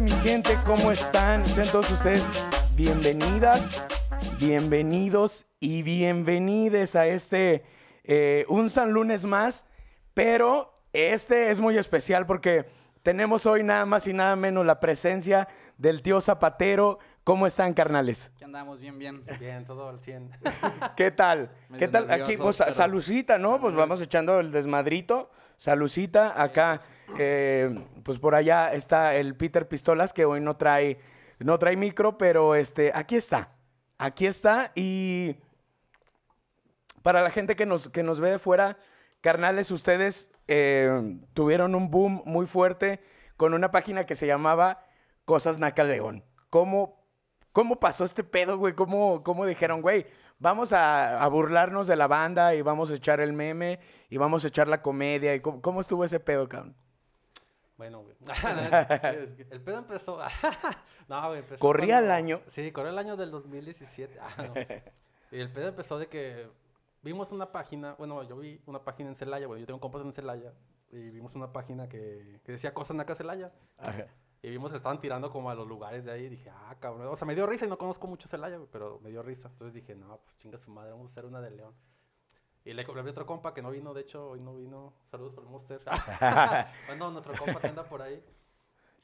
Mi gente, ¿cómo están? Sean todos ustedes bienvenidas, bienvenidos y bienvenides a este eh, un San Lunes más, pero este es muy especial porque tenemos hoy nada más y nada menos la presencia del tío Zapatero. ¿Cómo están, carnales? ¿Qué andamos? Bien, bien. Bien, todo al 100. ¿Qué tal? Medio ¿Qué tal? Aquí, pues, pero- salucita, ¿no? Pues vamos echando el desmadrito. Salucita. Acá, eh, pues por allá está el Peter Pistolas, que hoy no trae, no trae micro, pero este, aquí está. Aquí está. Y para la gente que nos, que nos ve de fuera, carnales, ustedes eh, tuvieron un boom muy fuerte con una página que se llamaba Cosas Naca León. ¿Cómo, cómo pasó este pedo, güey? ¿Cómo, cómo dijeron, güey, vamos a, a burlarnos de la banda y vamos a echar el meme y vamos a echar la comedia? ¿Y cómo, cómo estuvo ese pedo, cabrón? Bueno, güey. el pedo empezó. no, güey, empezó. Corría el año. Sí, corría el año del 2017. Ah, no. Y el pedo empezó de que vimos una página. Bueno, yo vi una página en Celaya, güey. Yo tengo compas en Celaya. Y vimos una página que, que decía cosas naca Celaya. Y vimos que estaban tirando como a los lugares de ahí. Y dije, ah, cabrón. O sea, me dio risa y no conozco mucho Celaya, güey, pero me dio risa. Entonces dije, no, pues chinga su madre, vamos a hacer una de León. Y le hablé a otro compa que no vino, de hecho, hoy no vino. Saludos por el Monster. bueno, nuestro compa que anda por ahí.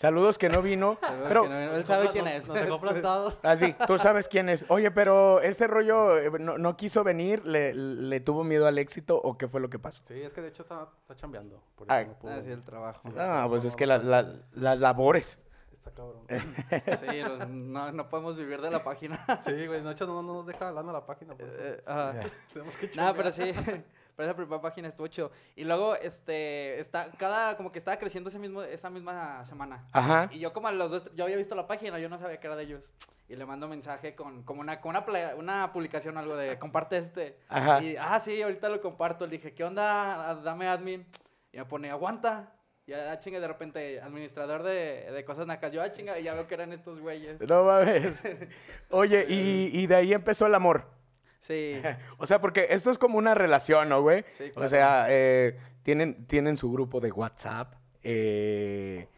Saludos que no vino. pero, Que no- él sabe quién es. Nos dejó plantados. así, tú sabes quién es. Oye, pero este rollo eh, no, no quiso venir, le, le tuvo miedo al éxito o qué fue lo que pasó? Sí, es que de hecho está, está chambeando. Por eso Ah. no pudo. Ah, el trabajo. Sí. Ah, pues no, es que no, la- no. la- las labores. Está cabrón. Sí, los- no, no podemos vivir de la página. Sí, güey, de hecho no, no nos deja hablando la página. Por eso. Eh, ajá. Tenemos que No, chambear. pero sí. Pero esa primera página estuvo chido. Y luego, este, está, cada, como que estaba creciendo ese mismo, esa misma semana. Ajá. Y yo como a los dos, yo había visto la página, yo no sabía que era de ellos. Y le mando mensaje con, como una, con una, una publicación, algo de, comparte este. Ajá. Y, ah, sí, ahorita lo comparto. Le dije, ¿qué onda? Ah, Dame admin. Y me pone, aguanta. Y ya chinga, de repente, administrador de, de cosas nacas. Yo, ah, chinga, y ya veo que eran estos güeyes. No mames. Oye, y, y de ahí empezó el amor. Sí. O sea, porque esto es como una relación, ¿no, güey? Sí, O sea, eh, tienen, tienen su grupo de WhatsApp, eh,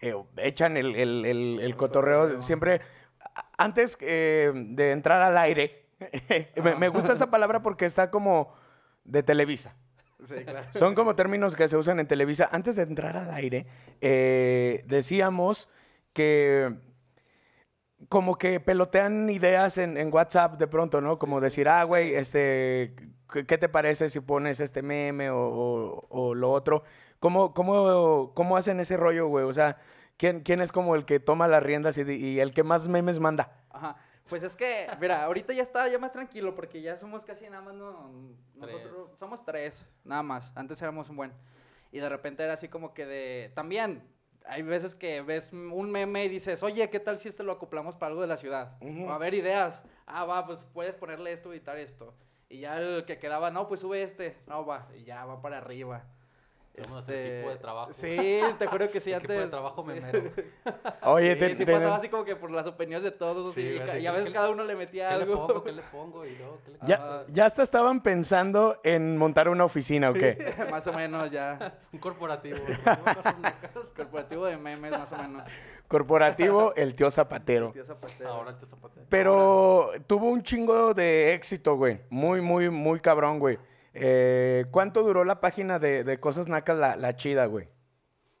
eh, echan el, el- el- el cotorreo cotorreo. siempre. Antes eh, de entrar al aire, me, me gusta esa palabra porque está como de Televisa. Sí, claro. Son como términos que se usan en Televisa. Antes de entrar al aire, eh, decíamos que como que pelotean ideas en, en WhatsApp de pronto, ¿no? Como decir, ah, güey, este, ¿qué te parece si pones este meme o, o- o lo otro? ¿Cómo, cómo, cómo hacen ese rollo, güey? O sea, ¿quién, quién es como el que toma las riendas y, el que más memes manda? Ajá. Pues es que, mira, ahorita ya está ya más tranquilo porque ya somos casi nada más no, nosotros Tres. somos tres, nada más. Antes éramos un buen. Y de repente era así como que de también hay veces que ves un meme y dices, "Oye, ¿qué tal si este lo acoplamos para algo de la ciudad?" O a ver ideas. Ah, va, pues puedes ponerle esto, editar esto. Y ya el que quedaba, "No, pues sube este." No, va, y ya va para arriba. Equipo de trabajo. Sí, te juro que sí, Equipo antes. de trabajo sí. memero. Oye, Sí, te- sí te- pasaba así como que por las opiniones de todos. Sí, y que- ves, ¿qué cada le- uno le metía ¿Qué le algo. pongo? ¿Qué le pongo? Y luego, ¿qué le ya, Ajá. ya hasta estaban pensando en montar una oficina, ¿o qué? más o menos ya. Un corporativo. Corporativo de memes, más o menos. Corporativo, el tío Zapatero. Tío Zapatero. Ahora el tío Zapatero. Pero tuvo un chingo de éxito, güey. Muy, muy, muy cabrón, güey. Eh, ¿Cuánto duró la página de, de Cosas Nacas, la, la chida, güey?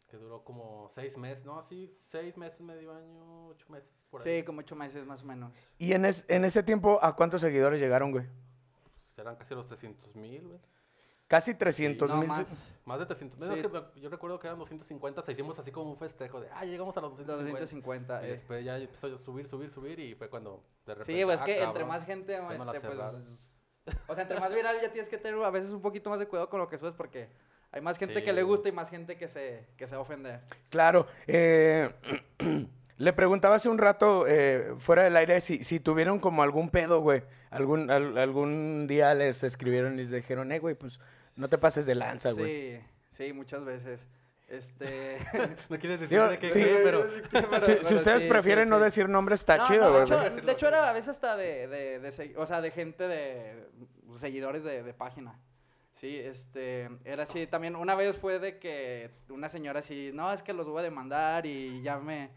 Que duró como seis meses, ¿no? Sí, seis meses, medio año, ocho meses. Por ahí. Sí, como ocho meses más o menos. Y en, es- en ese tiempo, ¿a cuántos seguidores llegaron, güey? Serán casi los 300 mil, güey. Casi 300 no, mil. más. Más de 300 mil. Sí. Es que me- yo recuerdo que eran 250. Se hicimos así como un festejo de, ah, llegamos a los 250. 250. Y eh. después ya empezó a subir, subir, subir. Y fue cuando de repente. Sí, pues es ah, que entre más gente, este, pues... O sea, entre más viral ya tienes que tener a veces un poquito más de cuidado con lo que subes porque hay más gente Sí. que le gusta y más gente que se, que se va a ofender. Claro. eh, le preguntaba hace un rato, eh, fuera del aire, si, si tuvieron como algún pedo, güey. Algún, al- algún día les escribieron y les dijeron, eh, güey, pues no te pases de lanza, güey. Sí, sí, muchas veces. Este. No quieres decir Digo, de qué, sí, qué, pero... pero- Si, ustedes sí, prefieren sí, no decir nombres, está No, chido, no, de, hecho, de hecho, era a veces hasta de, de, de o sea, de gente de seguidores de, de página. Sí, este, era así. También una vez fue de que una señora así, no, es que los voy a demandar y ya me,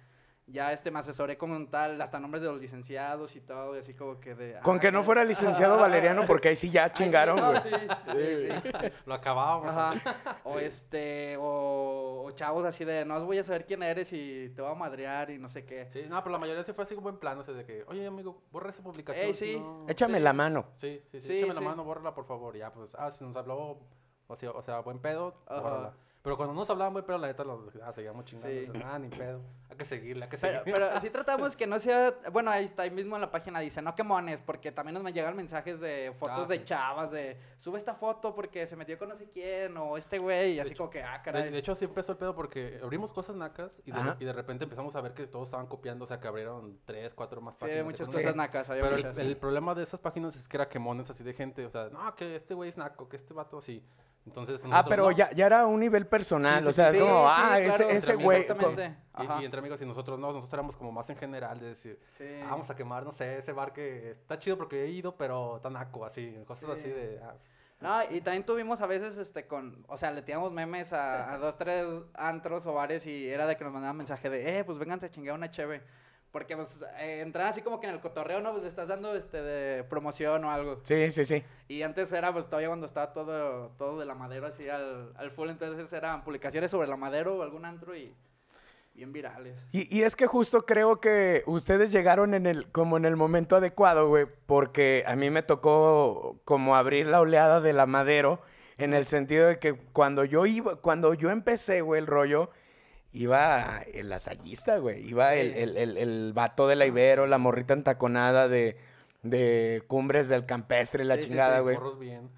ya este, me asesoré como un tal, hasta nombres de los licenciados y todo, y así como que de... Con ah, que no fuera licenciado Valeriano, porque ahí sí ya sí, chingaron, no, güey. sí, sí, sí. Lo acabábamos. Ajá. O este, o, o chavos así de, no os voy a saber quién eres y te voy a madrear y no sé qué. Sí, no, pero la mayoría sí fue así como en plan, o sea, de que, oye, amigo, borra esa publicación. Ey, si sí. no-". Échame Sí. la mano. Sí, sí, sí, Sí, échame la mano, bórrala, por favor. Y Ya, pues, ah, si nos habló, o sea, o sea buen pedo, Ajá. bórrala. Pero cuando nos hablaban buen pedo, la neta, los, ah, seguíamos chingando. Sí. o sea, ah, ni pedo. Hay que seguirle, hay que Pero, seguirle. pero sí tratamos que no sea, bueno, ahí está, ahí mismo en la página dice, no quemones, porque también nos llegan mensajes de fotos Ah, de sí. chavas, de, sube esta foto porque se metió con no sé quién, o este güey, y así hecho- como que, ah, caray. de hecho, así empezó el pedo porque abrimos cosas nacas y de, Ajá. y de repente empezamos a ver que todos estaban copiando, o sea, que abrieron tres, cuatro más sí, páginas. de muchas cosas. cosas nacas, había Pero muchas. el problema de esas páginas es que era quemones así de gente, o sea, no, que este güey es naco, que este vato así. Entonces, Ah, pero no. ya, ya era un nivel personal, Sí, sí, o sea, sí, es como, sí, ah, claro, ese, güey. exactamente. Y, entre amigos y nosotros no, nosotros éramos como más en general de decir, Sí. "Ah, vamos a quemar, no sé, ese bar que está chido porque he ido, pero está naco, así, cosas así Sí. de... ah, No, y también tuvimos a veces, este, con, o sea, le tiramos memes a, a dos, tres antros o bares y era de que nos mandaban mensaje de, eh, pues vénganse a chingar una cheve. Porque, pues, eh, entrar así como que en el cotorreo, ¿no? Pues le estás dando, este, de promoción o algo. Sí, sí, sí. Y antes era, pues, todavía cuando estaba todo, todo de la madera así al, al full, entonces eran publicaciones sobre la madera o algún antro y bien virales. Y, y es que justo creo que ustedes llegaron en el, como en el momento adecuado, güey, porque a mí me tocó como abrir la oleada de la madero, en el sentido de que cuando yo iba, cuando yo empecé, güey, el rollo, iba el lasallista, güey, iba el, el, el, el vato de la Ibero, la morrita entaconada de, de Cumbres del Campestre, la Sí, chingada, güey. Bien.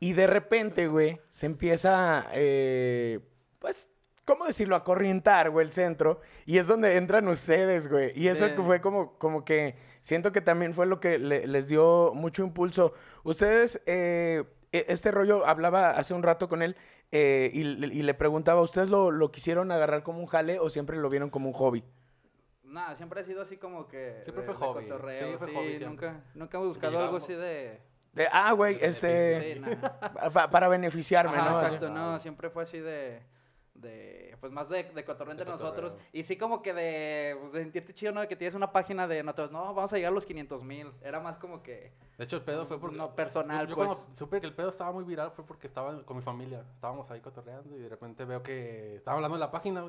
Y de repente, güey, se empieza, eh, pues, ¿cómo decirlo? A corrientar, güey, el centro. Y es donde entran ustedes, güey. Y eso Sí. fue como, como que siento que también fue lo que le- les dio mucho impulso. Ustedes, eh, e- este rollo, hablaba hace un rato con él eh, y, le- y le preguntaba, ¿ustedes lo, lo quisieron agarrar como un jale o siempre lo vieron como un hobby? Nada, siempre ha sido así como que... Siempre de- fue de hobby, cotorreo, sí, fue hobby siempre. nunca, nunca hemos buscado algo así de... De, ah, güey, este, Sí, nada. pa- para beneficiarme, Ajá, ¿no? Así. exacto, no, siempre fue así de, de pues más de, de cotorreo entre cotorreo. nosotros. Y sí como que de, pues, de sentirte chido, ¿no? De que tienes una página de nosotros, no, vamos a llegar a los 500 mil. Era más como que, De hecho, el pedo fue porque... no, personal, yo, yo pues. cuando supe que el pedo estaba muy viral fue porque estaba con mi familia. Estábamos ahí cotorreando y de repente veo que estaba hablando de la página.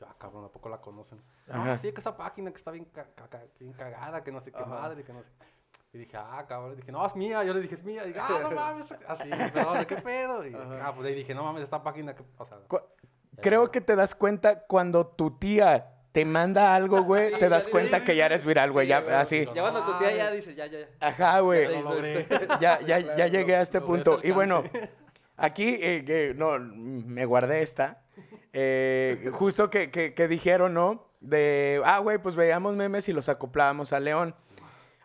Yo, ah, cabrón, ¿a poco la conocen? Ah, sí, que esa página que está bien, ca- ca- ca- bien cagada, que no sé qué Ajá. madre, que no sé. Y dije, ah, cabrón. dije, no, es mía. Yo le dije, es mía. Y dije, ah, no mames. Así, pero, ¿de qué pedo? Y ah, pues ahí dije, no mames, esta página que, o sea... Creo que te das cuenta cuando tu tía te manda algo, güey, Sí, te das ya cuenta que ya eres viral, güey, Sí, ya así. Ya cuando tu tía ya dice, ya, ya, ya. Ajá, güey. Ya. Ya, Sí, ya, claro, ya lo- llegué a este punto. Y bueno, aquí, eh, que, no, me guardé esta. Eh, justo que, que, que dijeron, ¿no? De, ah, güey, pues veíamos memes y los acoplábamos a León.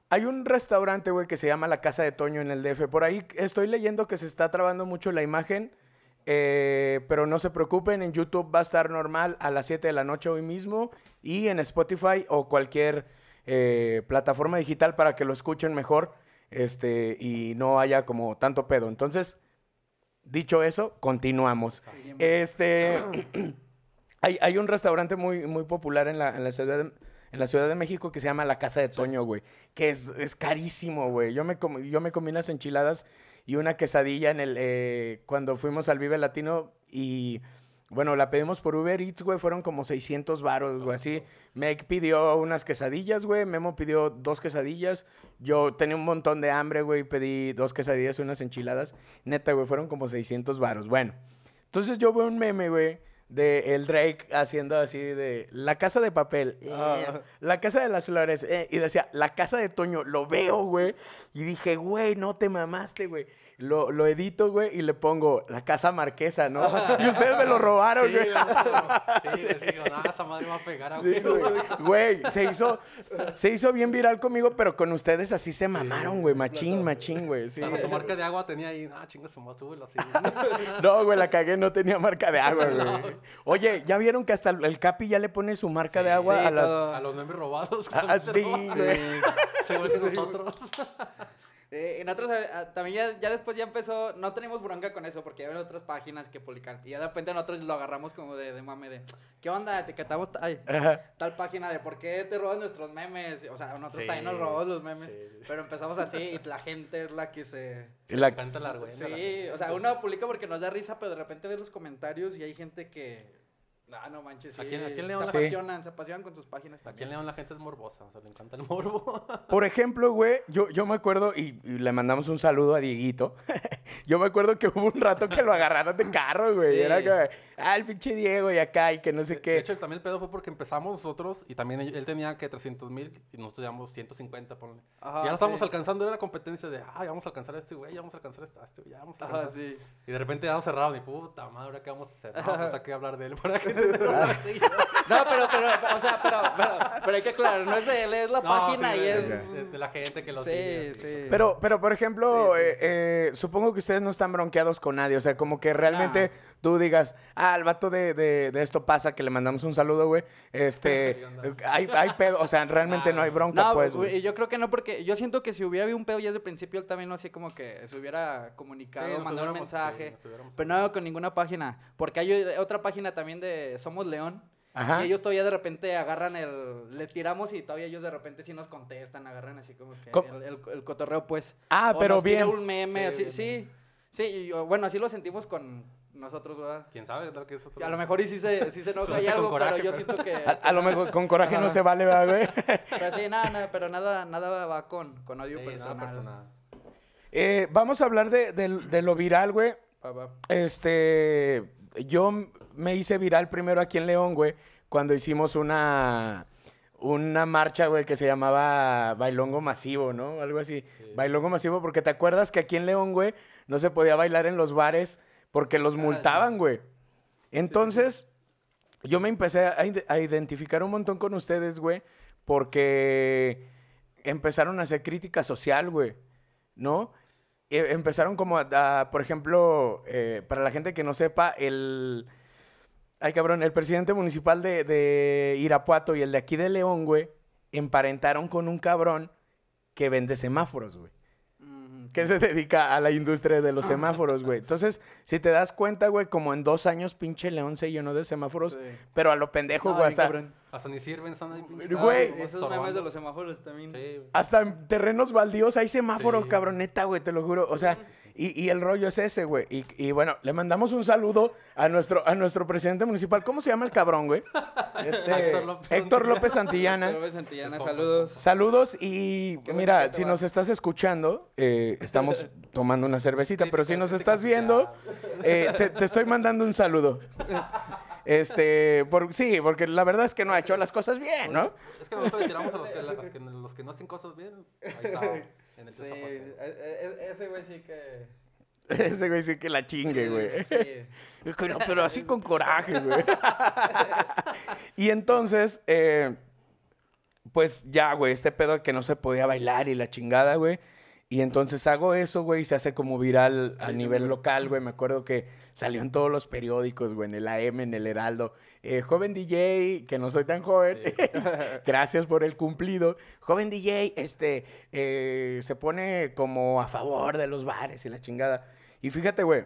Hay un restaurante, güey, que se llama La Casa de Toño en el DF. Por ahí estoy leyendo que se está trabando mucho la imagen. Eh, pero no se preocupen, en YouTube va a estar normal a las 7 de la noche hoy mismo. Y en Spotify o cualquier eh, plataforma digital para que lo escuchen mejor. Este, y no haya como tanto pedo. Entonces, dicho eso, continuamos. Este, hay, hay un restaurante muy, muy popular en la, en la ciudad de, en la Ciudad de México que se llama La Casa de Toño, güey. Que es, es carísimo, güey. Yo me, com- yo me comí unas enchiladas y una quesadilla en el, eh, cuando fuimos al Vive Latino y... Bueno, la pedimos por Uber Eats, güey, fueron como 600 varos, güey, así. Meg pidió unas quesadillas, güey, Memo pidió dos quesadillas. Yo tenía un montón de hambre, güey, pedí dos quesadillas y unas enchiladas. Neta, güey, fueron como 600 varos. Bueno, entonces yo veo un meme, güey, de el Drake haciendo así de la casa de papel, eh, Ah. la casa de las flores, eh, y decía la casa de Toño, lo veo, güey, y dije, güey, no te mamaste, güey. Lo, lo edito, güey, y le pongo la casa marquesa, ¿no? y ustedes me lo robaron, Sí, güey. sí, sí, no, esa madre me va a pegar a Sí, huevo". güey. Güey, se hizo, se hizo bien viral conmigo, pero con ustedes así se mamaron, güey. Machín, machín, güey. Sí. Hasta tu marca de agua tenía ahí, ah, chinga su madre, súbelo así. No, güey, la cagué, no tenía marca de agua, güey. Oye, ¿ya vieron que hasta el Capi ya le pone su marca de agua a las... A los memes robados. Ah, sí, güey. Se vuelven nosotros. Eh, en otros, eh, ah, también ya, ya después ya empezó, no tenemos bronca con eso, porque había otras páginas que publican. Y ya de repente nosotros lo agarramos como de, de mame de, ¿qué onda? Te catamos ay, tal página de por qué te roban nuestros memes. O sea, nosotros Sí, también nos robamos los memes. sí. Pero empezamos así y la gente es la que se... Y la- Me encanta la argüenda. la Sí, o sea, uno publica porque nos da risa, pero de repente ves los comentarios y hay gente que... Ah, no manches, sí. ¿A quién- a quién se le van a- apasionan, se apasionan con sus páginas Aquí también. en León la gente es morbosa, o sea, le encanta el morbo. Por ejemplo, güey, yo, yo me acuerdo, y, y le mandamos un saludo a Dieguito. yo me acuerdo que hubo un rato que lo agarraron de carro, güey. y Sí. Era que, ah, el pinche Diego y acá, y que no sé De qué. hecho, también el pedo fue porque empezamos nosotros y también él, él tenía que 300 mil y nosotros llevamos 150, ponle. Ajá, y ya lo estábamos sí. alcanzando, era la competencia de, ay, vamos a alcanzar a este güey, ya vamos a alcanzar a este, a este, ya vamos a Ajá, alcanzar. sí. Y de repente ya nos cerraron y puta madre, ¿ahora qué vamos a hacer? No, pues hay que hablar de él para que. No, pero, pero, o sea, pero, pero, pero hay que aclarar, no es de él, es la No, página sí, y de, es... de- de la gente que lo sí, sigue. así. sí. Pero, pero por ejemplo, Sí, sí. eh, eh, supongo que ustedes no están bronqueados con nadie. O sea, como que realmente tú digas, ah, al vato de, de, de esto pasa, que le mandamos un saludo, güey. Este, hay, hay pedo, o sea, realmente Ah, no hay bronca, No, pues, güey, yo creo que no, porque yo siento que si hubiera habido un pedo ya desde el principio, él también no así como que se hubiera comunicado, Sí, mandado un sí, mensaje. pero no con ninguna página. Porque hay otra página también de Somos León. Ajá. Y ellos todavía de repente agarran el. Le tiramos y todavía ellos de repente sí nos contestan, agarran así como que Co- el, el- el cotorreo, pues. Ah, O pero nos tira bien. un meme, Sí, así. bien, Sí, sí. y, bueno, así lo sentimos con nosotros, ¿verdad? ¿Quién sabe? Tal que es otro- A lo mejor y sí se, sí se enoja Lo y algo, coraje, pero yo pero- siento que. A, a lo mejor con coraje no se vale, ¿verdad, güey? Pero sí, nada, nada, pero nada, nada va con, con odio Sí, nada personal. personal. Eh, vamos a hablar de, de- de lo viral, güey. Este, yo me hice viral primero aquí en León, güey, cuando hicimos una, una marcha, güey, que se llamaba Bailongo Masivo, ¿no? Algo así. Sí. Bailongo Masivo, porque te acuerdas que aquí en León, güey, no se podía bailar en los bares porque los Ah, multaban, güey. Entonces, yo me empecé a, ide- a identificar un montón con ustedes, güey, porque empezaron a hacer crítica social, güey, ¿no? E- empezaron como a, a, por ejemplo, eh, para la gente que no sepa, el... Ay, cabrón, el presidente municipal de, de Irapuato y el de aquí de León, güey, emparentaron con un cabrón que vende semáforos, güey. Que se dedica a la industria de los semáforos, güey. Entonces, si te das cuenta, güey, como en dos años pinche León se llenó de semáforos, sí. pero a lo pendejo, güey, hasta, cabrón. Hasta ni sirven, están ahí pinches. Güey, Esos estorbando. memes de los semáforos también. Sí, güey. hasta en terrenos baldíos hay semáforos, Sí. cabrón, neta, güey, te lo juro. O sea, y, y el rollo es ese, güey. Y, y bueno, le mandamos un saludo a nuestro, a nuestro presidente municipal. ¿Cómo se llama el cabrón, güey? Este, Héctor López Héctor López Santillana. Héctor López Santillana, saludos. Saludos y Qué mira, si va. nos estás escuchando, eh, estamos tomando una cervecita, pero si nos estás viendo, eh, te, te estoy mandando un saludo. Este, por, sí, porque la verdad es que no ha hecho las cosas bien, ¿no? Es que nosotros le tiramos a los que, los que, los que no hacen cosas bien. Ahí está, en el Sí, César e- e- ese güey sí que... Ese güey sí que la chingue, güey. Sí. Es que no, pero así con coraje, güey. y entonces, eh, pues ya, güey, este pedo de que no se podía bailar y la chingada, güey. Y entonces hago eso, güey, y se hace como viral a Sí, nivel local, güey. Me acuerdo que salió en todos los periódicos, güey, en el AM, en el Heraldo. Eh, joven DJ, que no soy tan joven, gracias por el cumplido. Joven DJ, este, eh, se pone como a favor de los bares y la chingada. Y fíjate, güey,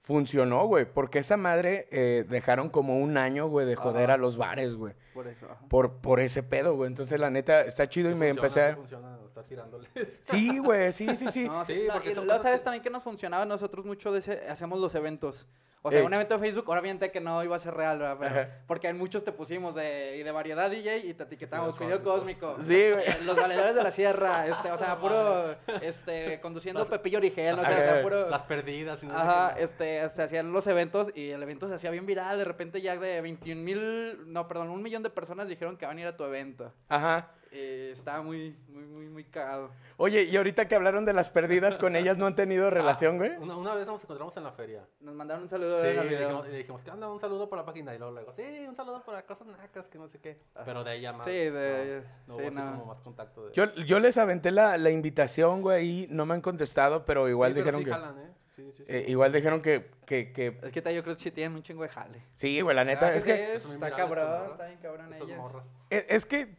funcionó, güey, porque esa madre eh, dejaron como un año, güey, de joder Ajá. a los bares, güey. Por eso. ajá. Por, por ese pedo, güey. Entonces, la neta, está chido y Sí me funciona, empecé sí a... funciona estar tirándoles. Sí, güey, sí, sí, sí. No, sí, Sí, porque y son luego cosas sabes que- también que nos funcionaba nosotros mucho de ese, hacemos los eventos. O sea, Ey. un evento de Facebook, obviamente que no iba a ser real, ¿verdad? Pero- porque en muchos te pusimos de, y de variedad DJ y te etiquetamos Video video cósmico. Sí, güey. Eh, Los valedores de la sierra, este, o sea, puro, este, conduciendo Pepillo Origel, o sea, o sea, puro... Las perdidas. y no sé Ajá, qué. este, se hacían los eventos y el evento se hacía bien viral. De repente ya de 21 mil, no, perdón, un millón de personas dijeron que van a ir a tu evento. Ajá. Eh, estaba muy, muy, muy, muy cagado. Oye, y ahorita que hablaron de las perdidas con ellas, ¿no han tenido relación, güey? Una, una vez nos encontramos en la feria. Nos mandaron un saludo Sí, en el le dijimos, le dijimos, ¿qué onda? Un saludo por la página. Y luego, luego, sí, un saludo por cosas nacas, que no sé qué. Pero de ella más. Sí, de- No, no sí, hubo así no. como más contacto. De... Yo, yo les aventé la, la invitación, güey, y no me han contestado, pero igual Sí, pero dijeron sí que... jalan, ¿eh? Sí, sí, sí. Eh, igual dijeron que, que, que- Es que yo creo que sí tienen un chingo de jale. Sí, güey, la neta. Es que, está cabrón, está bien cabrón morras. es es que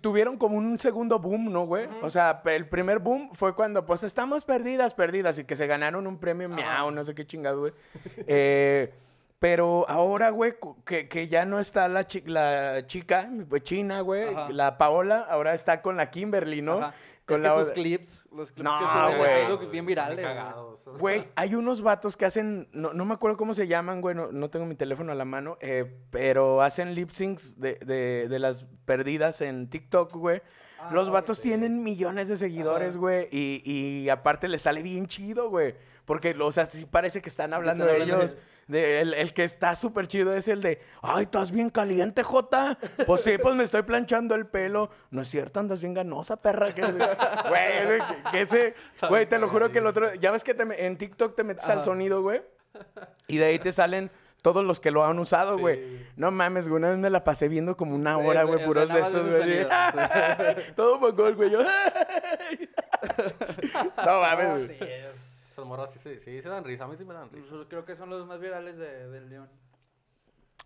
tuvieron como un segundo boom, ¿no, güey? O sea, el primer boom fue cuando, pues, estamos perdidas, perdidas, y que se ganaron un premio miau, no sé qué chingado, güey. Eh, pero ahora, güey, que, que ya no está la, chi- la chica, pues, china, güey, Ajá. la Paola, ahora está con la Kimberly, ¿no? Ajá. Con es que la sus o- clips, los clips No, que suben güey. Facebook es bien virales. güey. hay unos vatos que hacen, no, no me acuerdo cómo se llaman, güey, no, no tengo mi teléfono a la mano, eh, pero hacen lip syncs de, de, de las perdidas en TikTok, güey. Ah, Los vatos tienen millones de seguidores, güey, y, y aparte les sale bien chido, güey. Porque, o sea, sí parece que están hablando están de hablando de- ellos. De, el, el que está súper chido es el de, ay, estás bien caliente, Jota. Pues sí, pues me estoy planchando el pelo. No es cierto, andas bien ganosa, perra. Que, güey, que, ese, güey, te lo juro que el otro, ya ves que te en TikTok te metes al sonido, güey. Y de ahí te salen todos los que lo han usado, güey. Sí. No mames, güey, una vez me la pasé viendo como una hora, güey, puros de esos, güey. Todo mongol, güey. Yo, no mames, No, güey. sí, es- Esas morras sí, sí, sí, se dan risa. A mí sí me dan risa. pues, Creo que son los más virales de, del León.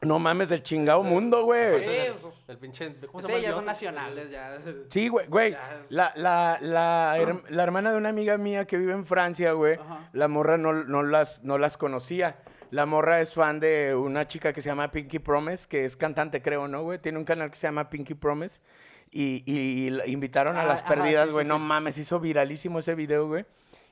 No mames, del chingado mundo, güey. Sí, El, pues, el pinche. ¿Cómo se Sí, llama ya son nacionales, ya. Sí, güey, güey. Es- La, la, la, her- la hermana de una amiga mía que vive en Francia, güey, Ajá. la morra no, no, las, no las conocía. La morra es fan de una chica que se llama Pinky Promise, que es cantante, creo, ¿no, güey? Tiene un canal que se llama Pinky Promise. Y, y- y la invitaron a Ah, las ajá, perdidas, sí, güey. sí, no sí. mames, hizo viralísimo ese video, güey.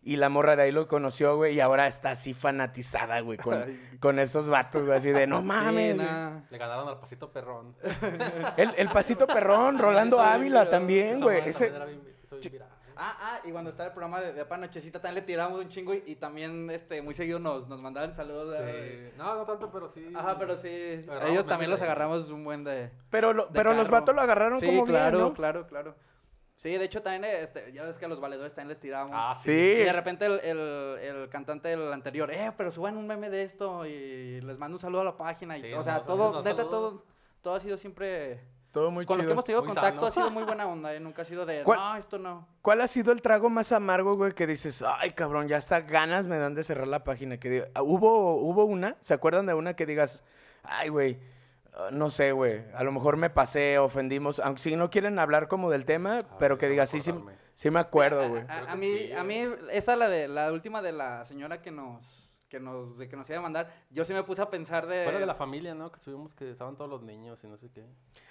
Y la morra de ahí lo conoció, güey, y ahora está así fanatizada, güey, con, con esos vatos, güey, así de no mames. Sí, güey". nah. Le ganaron al pasito perrón. El, el pasito perrón, Rolando Ávila también, güey. Ese. Ah, ah, y cuando estaba el programa de, de Apa Nochecita también le tiramos un chingo y, y también este, muy seguido nos, nos mandaban saludos. de- Sí. No, no tanto, pero sí. Ajá, pero sí. Agarramos ellos también los agarramos un buen de. pero lo- de pero los vatos lo agarraron Sí, como claro, bien, ¿no? claro, claro. Sí, de hecho también, este, ya ves que a los valedores también les tirábamos. Ah, Sí. Y de repente el, el, el cantante del anterior, eh, pero suban un meme de esto y les mando un saludo a la página. Y, Sí, o sea, todo, neta, todo, todo ha sido siempre... Todo muy Con los que hemos tenido Muy contacto sano. ha sido muy buena onda, ¿eh? Nunca ha sido de, ¿Cuál- no, esto no. ¿Cuál ha sido el trago más amargo, güey, que dices, ay, cabrón, ya hasta ganas me dan de cerrar la página? Que ah, ¿Hubo, ¿Hubo una? ¿Se acuerdan de una que digas, ay, güey, no sé, güey, a lo mejor me pasé, ofendimos, aunque si no quieren hablar como del tema, A pero ver, que digas, sí, sí, sí me acuerdo, güey. A, mí, sí, a mí, esa la de la última de la señora que nos que nos de que nos iba a mandar, yo sí me puse a pensar de Fuera de la familia, ¿no? Que subimos que estaban todos los niños y no sé qué.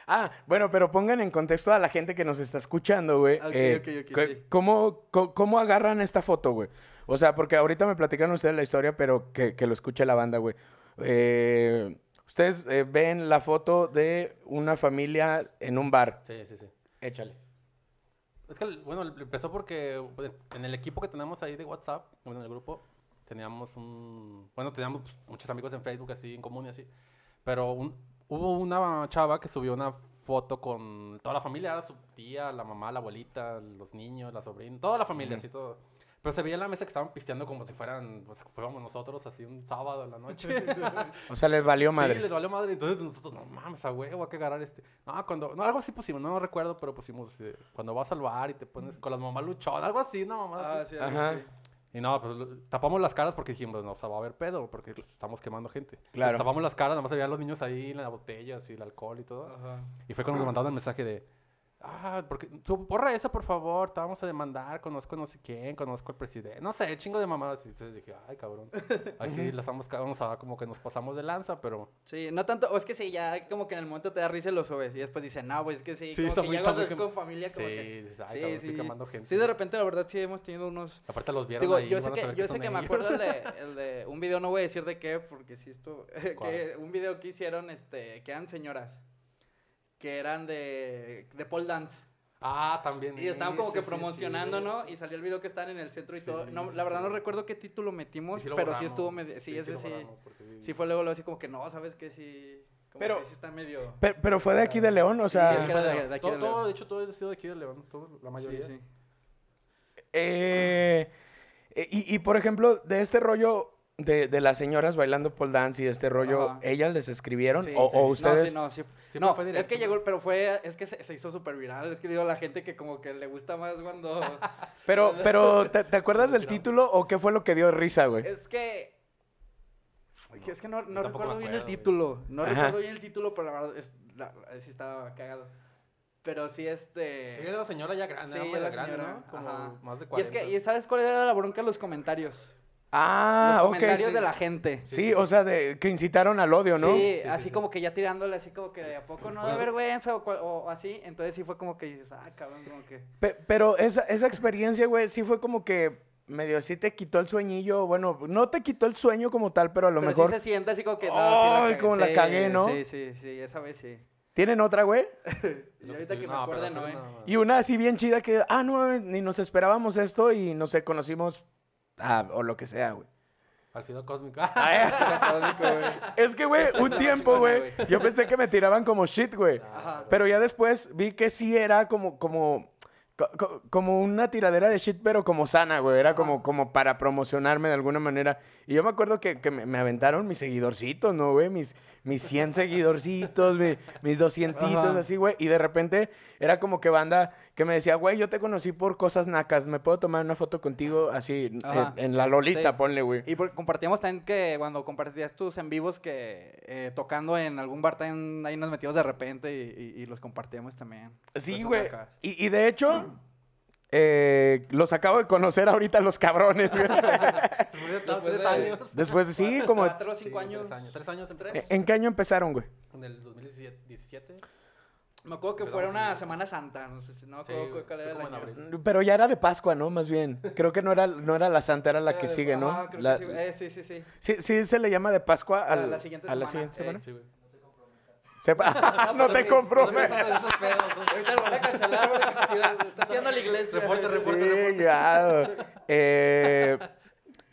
Ah, bueno, pero pongan en contexto a la gente que nos está escuchando, güey. Ok, eh, ok, ok, que- sí. ¿cómo, cómo agarran esta foto, güey? O sea, porque ahorita me platican ustedes la historia, pero que, que lo escuche la banda, güey. Eh, ustedes eh, ven la foto de una familia en un bar. Sí, sí, sí. Échale. Es que, bueno, empezó porque pues, en el equipo que tenemos ahí de WhatsApp, bueno, en el grupo, teníamos un... Bueno, teníamos pues, muchos amigos en Facebook así, en común y así. Pero un- hubo una chava que subió una foto con toda la familia, era su tía, la mamá, la abuelita, los niños, la sobrina, toda la familia, así todo. Pero se veía en la mesa que estaban pisteando como si fueran, pues, fuéramos nosotros, así un sábado en la noche. O sea, les valió madre. Sí, les valió madre. Entonces nosotros, no mames, a huevo, hay que agarrar este. No, cuando, no, algo así pusimos, no, recuerdo, pero pusimos eh, cuando vas al bar y te pones con las mamás luchón, algo así, no, mamá. Ah, así. sí, algo Ajá. así. Y no, pues tapamos las caras porque dijimos, no, o sea, va a haber pedo, porque estamos quemando gente. Claro. Entonces, tapamos las caras, nada más se veían los niños ahí, las botellas y el alcohol y todo. Ajá. Y fue cuando nos mandaron el mensaje de, ah, porque, tú, borra eso, por favor, te vamos a demandar, conozco no sé quién, conozco al presidente, no sé, chingo de mamadas. Y entonces dije, ay, cabrón. Ahí sí, las vamos, vamos a, como que nos pasamos de lanza, pero... Sí, no tanto, o es que sí, ya como que en el momento te da risa y lo subes y después dicen, no, pues es que sí, Sí, como está que muy- ya cuando es con familia como Sí, que... ay, cabrón, estoy quemando gente. Sí, de repente la verdad sí hemos tenido unos... Aparte los vieron Digo, ahí, yo sé que, yo sé que me acuerdo el de, el de un video, no voy a decir de qué, porque sí esto, que un video que hicieron, este, que eran señoras, que eran de, de pole dance. Ah, también. Y estaban como que sí, promocionando, sí. ¿no? Y salió el video que estaban en el centro y Sí, todo. No, sí, la verdad sí. no recuerdo qué título metimos, pero sí estuvo medio, sí, ese sí. porque- Sí fue luego, luego así como que no, ¿sabes qué? Sí, como Pero- que sí está medio... Pe- Pero, fue de aquí de León, o Sí, sea... es que era de, de aquí todo, de León. todo, de hecho, todo ha sido de aquí de León, todo, la mayoría. Sí, sí. Eh, eh, y, y, por ejemplo, de este rollo, de, de las señoras bailando pole dance y este rollo, Ajá. ¿ellas les escribieron? Sí, o, sí. o ustedes? No, sí, no, sí. Sí, no, fue es que llegó, pero fue, es que se, se hizo súper viral. Es que digo, la gente que como que le gusta más cuando... Pero, pero ¿te, te acuerdas del título o qué fue lo que dio risa, güey? es que... Es que no, no recuerdo bien el título. No Ajá. recuerdo bien el título, pero la verdad es, la- sí estaba cagado. Pero sí, este... Sí, era la señora ya grande, Sí, era muy la grande, señora, ¿no? Como más de Y 40. es que, ¿y ¿sabes cuál era la bronca? Los comentarios. Ah, los ok. comentarios de la gente. Sí, o sea, de, que incitaron al odio, ¿no? Sí, sí, así sí. como que ya tirándole así como que de a poco no da Bueno. vergüenza o, o así. Entonces sí fue como que dices, ah, cabrón, como que... Pe- pero esa, esa experiencia, güey, sí fue como que medio sí te quitó el sueñillo. Bueno, no te quitó el sueño como tal, pero a lo Pero mejor. sí se siente así como que... No, sí Ay, cagué. como la Sí, cagué, ¿no? Sí, sí, sí, esa vez sí. ¿Tienen otra, güey? Y ahorita que me no, no, eh. que no. Y una así bien chida que, ah, no, ni nos esperábamos esto y no sé, conocimos ah, o lo que sea, güey. Al final cósmico. Es que, güey, un tiempo, güey, güey. yo pensé que me tiraban como shit, güey. Ajá. Pero ya después vi que sí era como, como, co- co- como una tiradera de shit, pero como sana, güey. Era como, como para promocionarme de alguna manera. Y yo me acuerdo que, que me, me aventaron mis seguidorcitos, ¿no, güey? Mis, mis 100 seguidorcitos, mi- mis 200, Ajá. así, güey. Y de repente era como que banda que me decía, güey, yo te conocí por cosas nacas. ¿Me puedo tomar una foto contigo así en, la Lolita, Sí. ponle, güey? Y porque compartíamos también que cuando compartías tus en vivos que eh, tocando en algún bar también ahí nos metíamos de repente y, y- y los compartíamos también. Sí, güey. Y, y de hecho, eh, los acabo de conocer ahorita los cabrones, güey. Después de Después tres de- años. Después, sí, como... Cuatro o Sí, cinco años. Tres años. Tres años en Tres. ¿En qué año empezaron, güey? En el 2017. 17. Me acuerdo que fuera una Semana Santa, no sé si no me Sí, acuerdo cuál era el año. abril. Pero ya era de Pascua, ¿no? Más bien. Creo que no era, no era la Santa, era la que Eh, sigue, ¿no? ajá, creo La- que sí, eh, sí, sí, sí. sí, sí se le llama de Pascua A al- la siguiente a la semana, siguiente eh. semana. Sí, güey. Sepa- no te compro. No te metas en esos pedos, ¿no? Ahorita lo van a cancelar está haciendo la iglesia. Reporte, reporte. Chingado.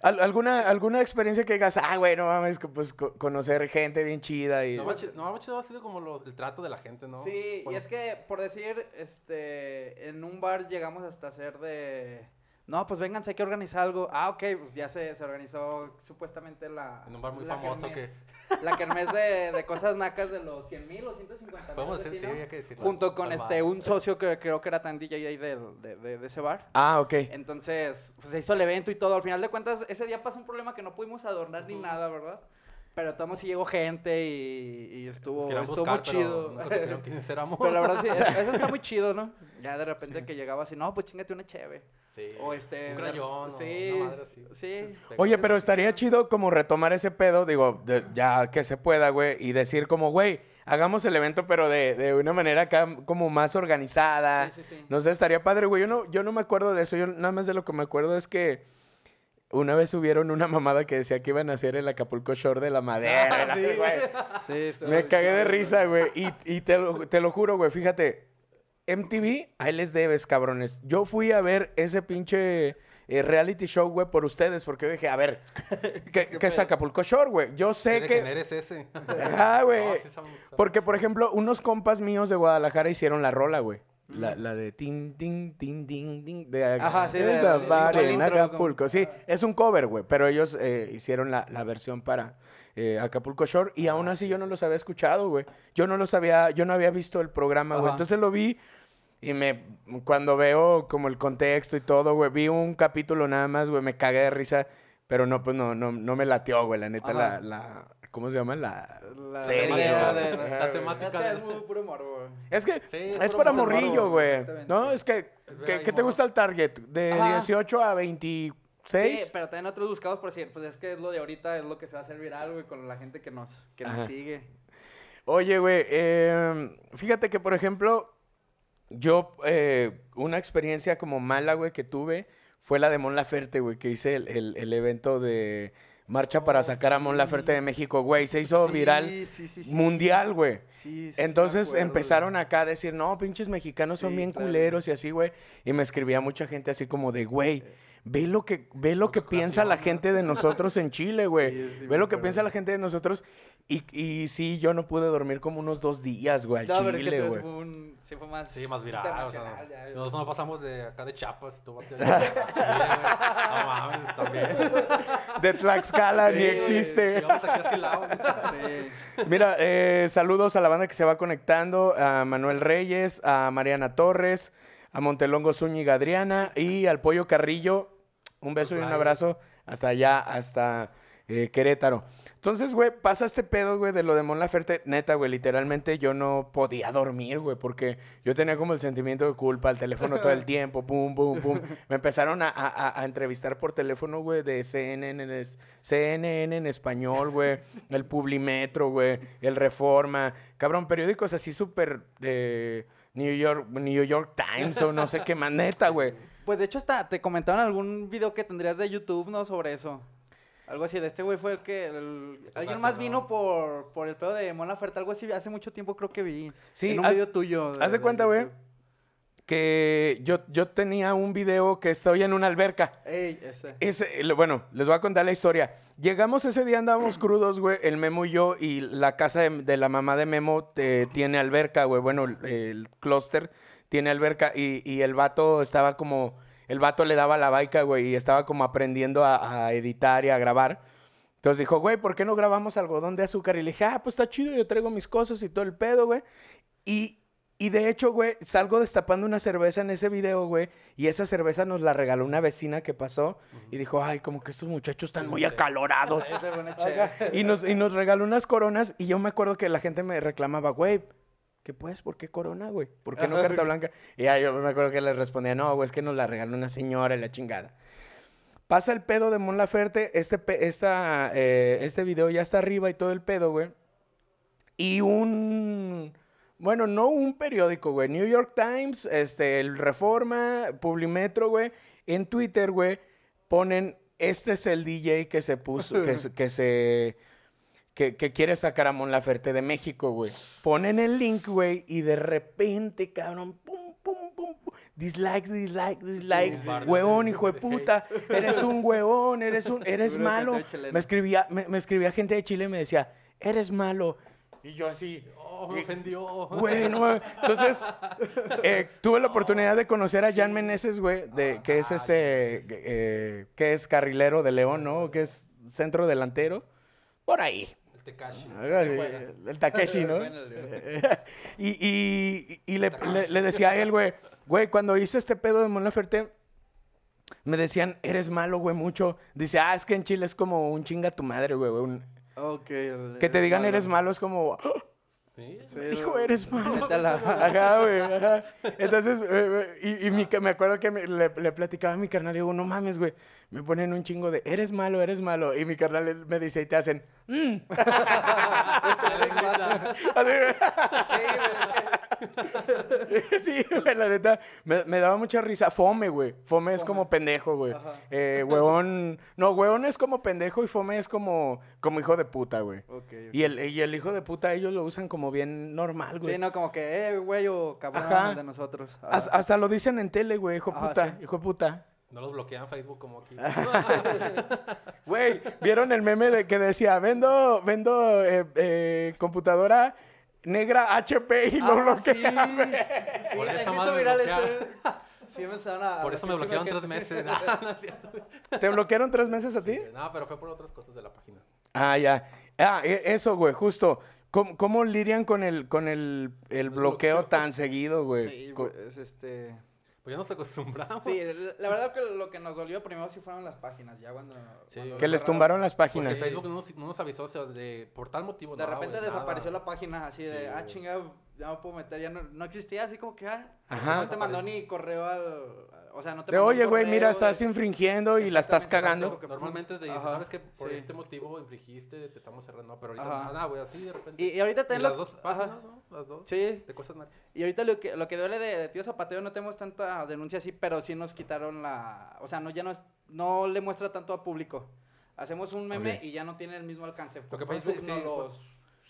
¿Al- ¿alguna, ¿Alguna experiencia que digas, ah, güey, no mames, que, pues co- conocer gente bien chida y... No, más chido, no, más chido ha sido como lo- el trato de la gente, ¿no? Sí, y es que, por decir, este, en un bar llegamos hasta hacer de... No, pues vénganse, hay que organizar algo. Ah, ok, pues ya se, se organizó supuestamente la... En un bar muy famoso kermés. La kermés de, de cosas nacas de los 100 mil o 150 mil. Podemos decir, sí, había que decirlo. Junto con este, un socio que creo que era tan DJ ahí de, de, de ese bar. Ah, ok. Entonces, pues se hizo el evento y todo. Al final de cuentas, ese día pasó un problema que no pudimos adornar ni nada, ¿verdad? Pero todos sí llegó gente y, y estuvo, estuvo buscar, muy chido. Pero nunca quiénes éramos. Pero la verdad sí, eso, eso está muy chido, ¿no? Ya de repente que llegaba así, no, pues chingate una cheve. Sí. O este... Un crayón, o sí, una madre así. sí. Oye, pero estaría chido como retomar ese pedo, digo, de- ya que se pueda, güey, y decir como, güey, hagamos el evento, pero de, de una manera acá como más organizada. Sí, sí, sí. No sé, estaría padre, güey. Yo no, yo no me acuerdo de eso. Yo nada más de lo que me acuerdo es que una vez subieron una mamada que decía que iban a hacer el Acapulco Shore de la madera. Ah, sí, güey. Sí, Me cagué de risa, güey. Y, y te, lo, te lo juro, güey. Fíjate, MTV, ahí les debes, cabrones. Yo fui a ver ese pinche eh, reality show, güey, por ustedes, porque yo dije, a ver, ¿qué, ¿qué es Acapulco Shore, güey? Yo sé ¿Qué que... es ese? Ajá, güey. No, sí son- son- Porque, por ejemplo, unos compas míos de Guadalajara hicieron la rola, güey. La, la de tin, tin, tin, tin, tin. De Ajá, sí, de- de- bar en Acapulco. Sí, es un cover, güey. Pero ellos eh, hicieron la, la versión para eh, Acapulco Shore. Y aún Ah, así sí, yo no los había escuchado, güey. Yo no los había, yo no había visto el programa, güey. Entonces lo vi. Y me, cuando veo como el contexto y todo, güey, vi un capítulo nada más, güey, me cagué de risa, pero no, pues no, no, no me latió, güey, la neta, la, ¿cómo se llama? La, La serie, güey. de- la temática Es que es muy puro morbo, güey. Es que Sí, es, para morrillo, güey. No, es que, ¿qué, te gusta el target? De Ajá. 18 a 26. Sí, pero también otros buscados por decir, pues es que es lo de ahorita, es lo que se va a hacer viral, güey, con la gente que nos, que nos sigue. Oye, güey, eh, fíjate que, por ejemplo, yo, eh, una experiencia como mala, güey, que tuve fue la de Mon Laferte, güey, que hice el, el- el evento de Marcha para sacar a Mon. Laferte de México, güey. Se hizo viral Sí, sí, sí, sí. mundial, güey. Entonces empezaron acá a decir, no, pinches mexicanos son bien claro. culeros y así, güey. Y me escribía mucha gente así como de, güey, ve lo que, ve lo que piensa la gente de nosotros en Chile, güey. Sí, sí, ve lo que piensa la gente de nosotros. Y, y sí, yo no pude dormir como unos dos días, güey, al No, pero es que Chile, güey. sí fue, un, sí fue más, Sí, más viral. O internacional. sea, ya, nosotros no pasamos de acá de Chiapas y tú a Chile. No mames, también. de Tlaxcala ni existe. Aquí. Sí. Mira, eh, saludos a la banda que se va conectando, a Manuel Reyes, a Mariana Torres, a Montelongo Zúñiga Adriana y al Pollo Carrillo. Un beso y un abrazo hasta allá, hasta eh, Querétaro. Entonces, güey, pasa este pedo, güey, de lo de Mon Laferte. Neta, güey, literalmente yo no podía dormir, güey, porque yo tenía como el sentimiento de culpa, el teléfono todo el tiempo, pum, pum, pum. Me empezaron a, a- a- a entrevistar por teléfono, güey, de CNN en, es- CNN en español, güey, el Publimetro, güey, el Reforma. Cabrón, periódicos así súper de New York, New York Times o no sé qué más, neta, güey. Pues de hecho hasta te comentaron algún video que tendrías de YouTube, ¿no? Sobre eso. Algo así, de este güey fue el que... el- Alguien más vino por, por el pedo de Mon Laferte, algo así, hace mucho tiempo creo que vi. Sí, en un haz- video tuyo. Haz de cuenta, güey, que yo, yo tenía un video que estoy en una alberca. Ey, ese. Ese, bueno, les voy a contar la historia. Llegamos ese día, andábamos crudos, güey, el Memo y yo, y la casa de, de la mamá de Memo eh, tiene alberca, güey. Bueno, el, el clúster tiene alberca, y, y el vato estaba como, el vato le daba la baica, güey, y estaba como aprendiendo a, a editar y a grabar. Entonces dijo, güey, ¿por qué no grabamos algodón de azúcar? Y le dije, ah, pues está chido, yo traigo mis cosas y todo el pedo, güey. Y, y de hecho, güey, salgo destapando una cerveza en ese video, güey. Y esa cerveza nos la regaló una vecina que pasó. Y dijo, ay, como que estos muchachos están muy acalorados. Y, nos, y nos regaló unas coronas. Y yo me acuerdo que la gente me reclamaba, güey, ¿qué pues? ¿Por qué corona, güey? ¿Por qué no carta blanca? Y ya yo me acuerdo que les respondía, no, güey, es que nos la regaló una señora y la chingada. Pasa el pedo de Mon Laferte, este, esta, eh, este video ya está arriba y todo el pedo, güey. Y un, bueno, no un periódico, güey, New York Times, este, el Reforma, Publimetro, güey, en Twitter, güey, ponen, este es el DJ que se puso, que se, que, que quiere sacar a Mon Laferte de México, güey. Ponen el link, güey, y de repente, cabrón, pum, pum, pum, pum, dislike, dislike, dislike, bombardeo huevón, de- hijo de puta, eres un huevón, eres un, eres malo. Me escribía, me, me escribía gente de Chile y me decía, eres malo. Y yo así, Oh, me ofendió. Güey, no. Entonces, eh, tuve la oportunidad de conocer a Jan Meneses, güey, de, que es Ah, este, eh, que es carrilero de León, ¿no? Que es centro delantero. Por ahí. El Tekashi. Así, El Takeshi, ¿no? Y y, y le, le- le decía a él, güey, güey, cuando hice este pedo de Mon Laferte, me decían, eres malo, güey, mucho. Dice, ah, es que en Chile es como un chinga tu madre, güey. un- Ok. el- Que te digan malo. eres malo es como, "Ah, Sí, Sí, Hijo, eres malo. Ajá, güey, ajá. Entonces, eh, eh, y, y mi ca- me acuerdo que me- le, le platicaba a mi carnal y digo, no mames, güey. Me ponen un chingo de, eres malo, eres malo. Y mi carnal me dice, y te hacen, "Mm". Así, Sí, güey. sí, güey, la neta, me, me daba mucha risa. Fome, güey. Fome es como pendejo, güey. Ajá. Eh, huevón, no, huevón es como pendejo y fome es como, como hijo de puta, güey. Ok, ok. Y el, y el hijo de puta ellos lo usan como bien normal, güey. Sí, no, como que, eh, güey, o cabrón Ajá. de nosotros. Has- hasta lo dicen en tele, güey, hijo de Ajá, puta, sí. hijo de puta. No los bloquean Facebook como aquí. Güey, ¿vieron el meme de que decía, vendo, vendo eh, eh, computadora negra HP y lo Ah, bloquea, sí. Sí, Por madre me viral bloquearon. ese. Sí, empezaron a... Por eso me bloquearon tres meses. gente. No, no es cierto. ¿Te bloquearon tres meses a ti? No, pero fue por otras cosas de la página. Ah, ya. Ah, e- eso, güey, justo. ¿Cómo, cómo lidian con el, con el, el bloqueo bloqueo. tan seguido, güey? Sí, güey, es este... Pues ya nos acostumbramos. Sí, la- verdad que lo que nos dolió primero sí fueron las páginas, ya cuando... Sí. cuando Que les cerraron. tumbaron las Porque páginas. Facebook no nos, no nos avisó, o sea, de, por tal motivo. De no, repente desapareció nada. la página así de, ah, güey. chinga, ya no puedo meter, ya no, no existía, así como que, ah, Ajá. no te mandó ni correo al... O sea, no te De, oye, güey, mira, estás de- infringiendo y la estás cagando. Normalmente te dices, Ajá, ¿sabes qué? Por sí. este motivo infringiste, te estamos cerrando. Pero ahorita Ajá. nada, güey, así de repente. Y, y ahorita Y ten las lo- dos ajá. páginas, ¿no? Las dos. Sí, De cosas na- y ahorita lo que, lo que duele de, de Tío Zapateo no tenemos tanta denuncia así, pero sí nos quitaron la... O sea, no, ya no, es, no le muestra tanto a público. Hacemos un meme Ok. y ya no tiene el mismo alcance. Lo que Con pasa es Facebook que no sí, los...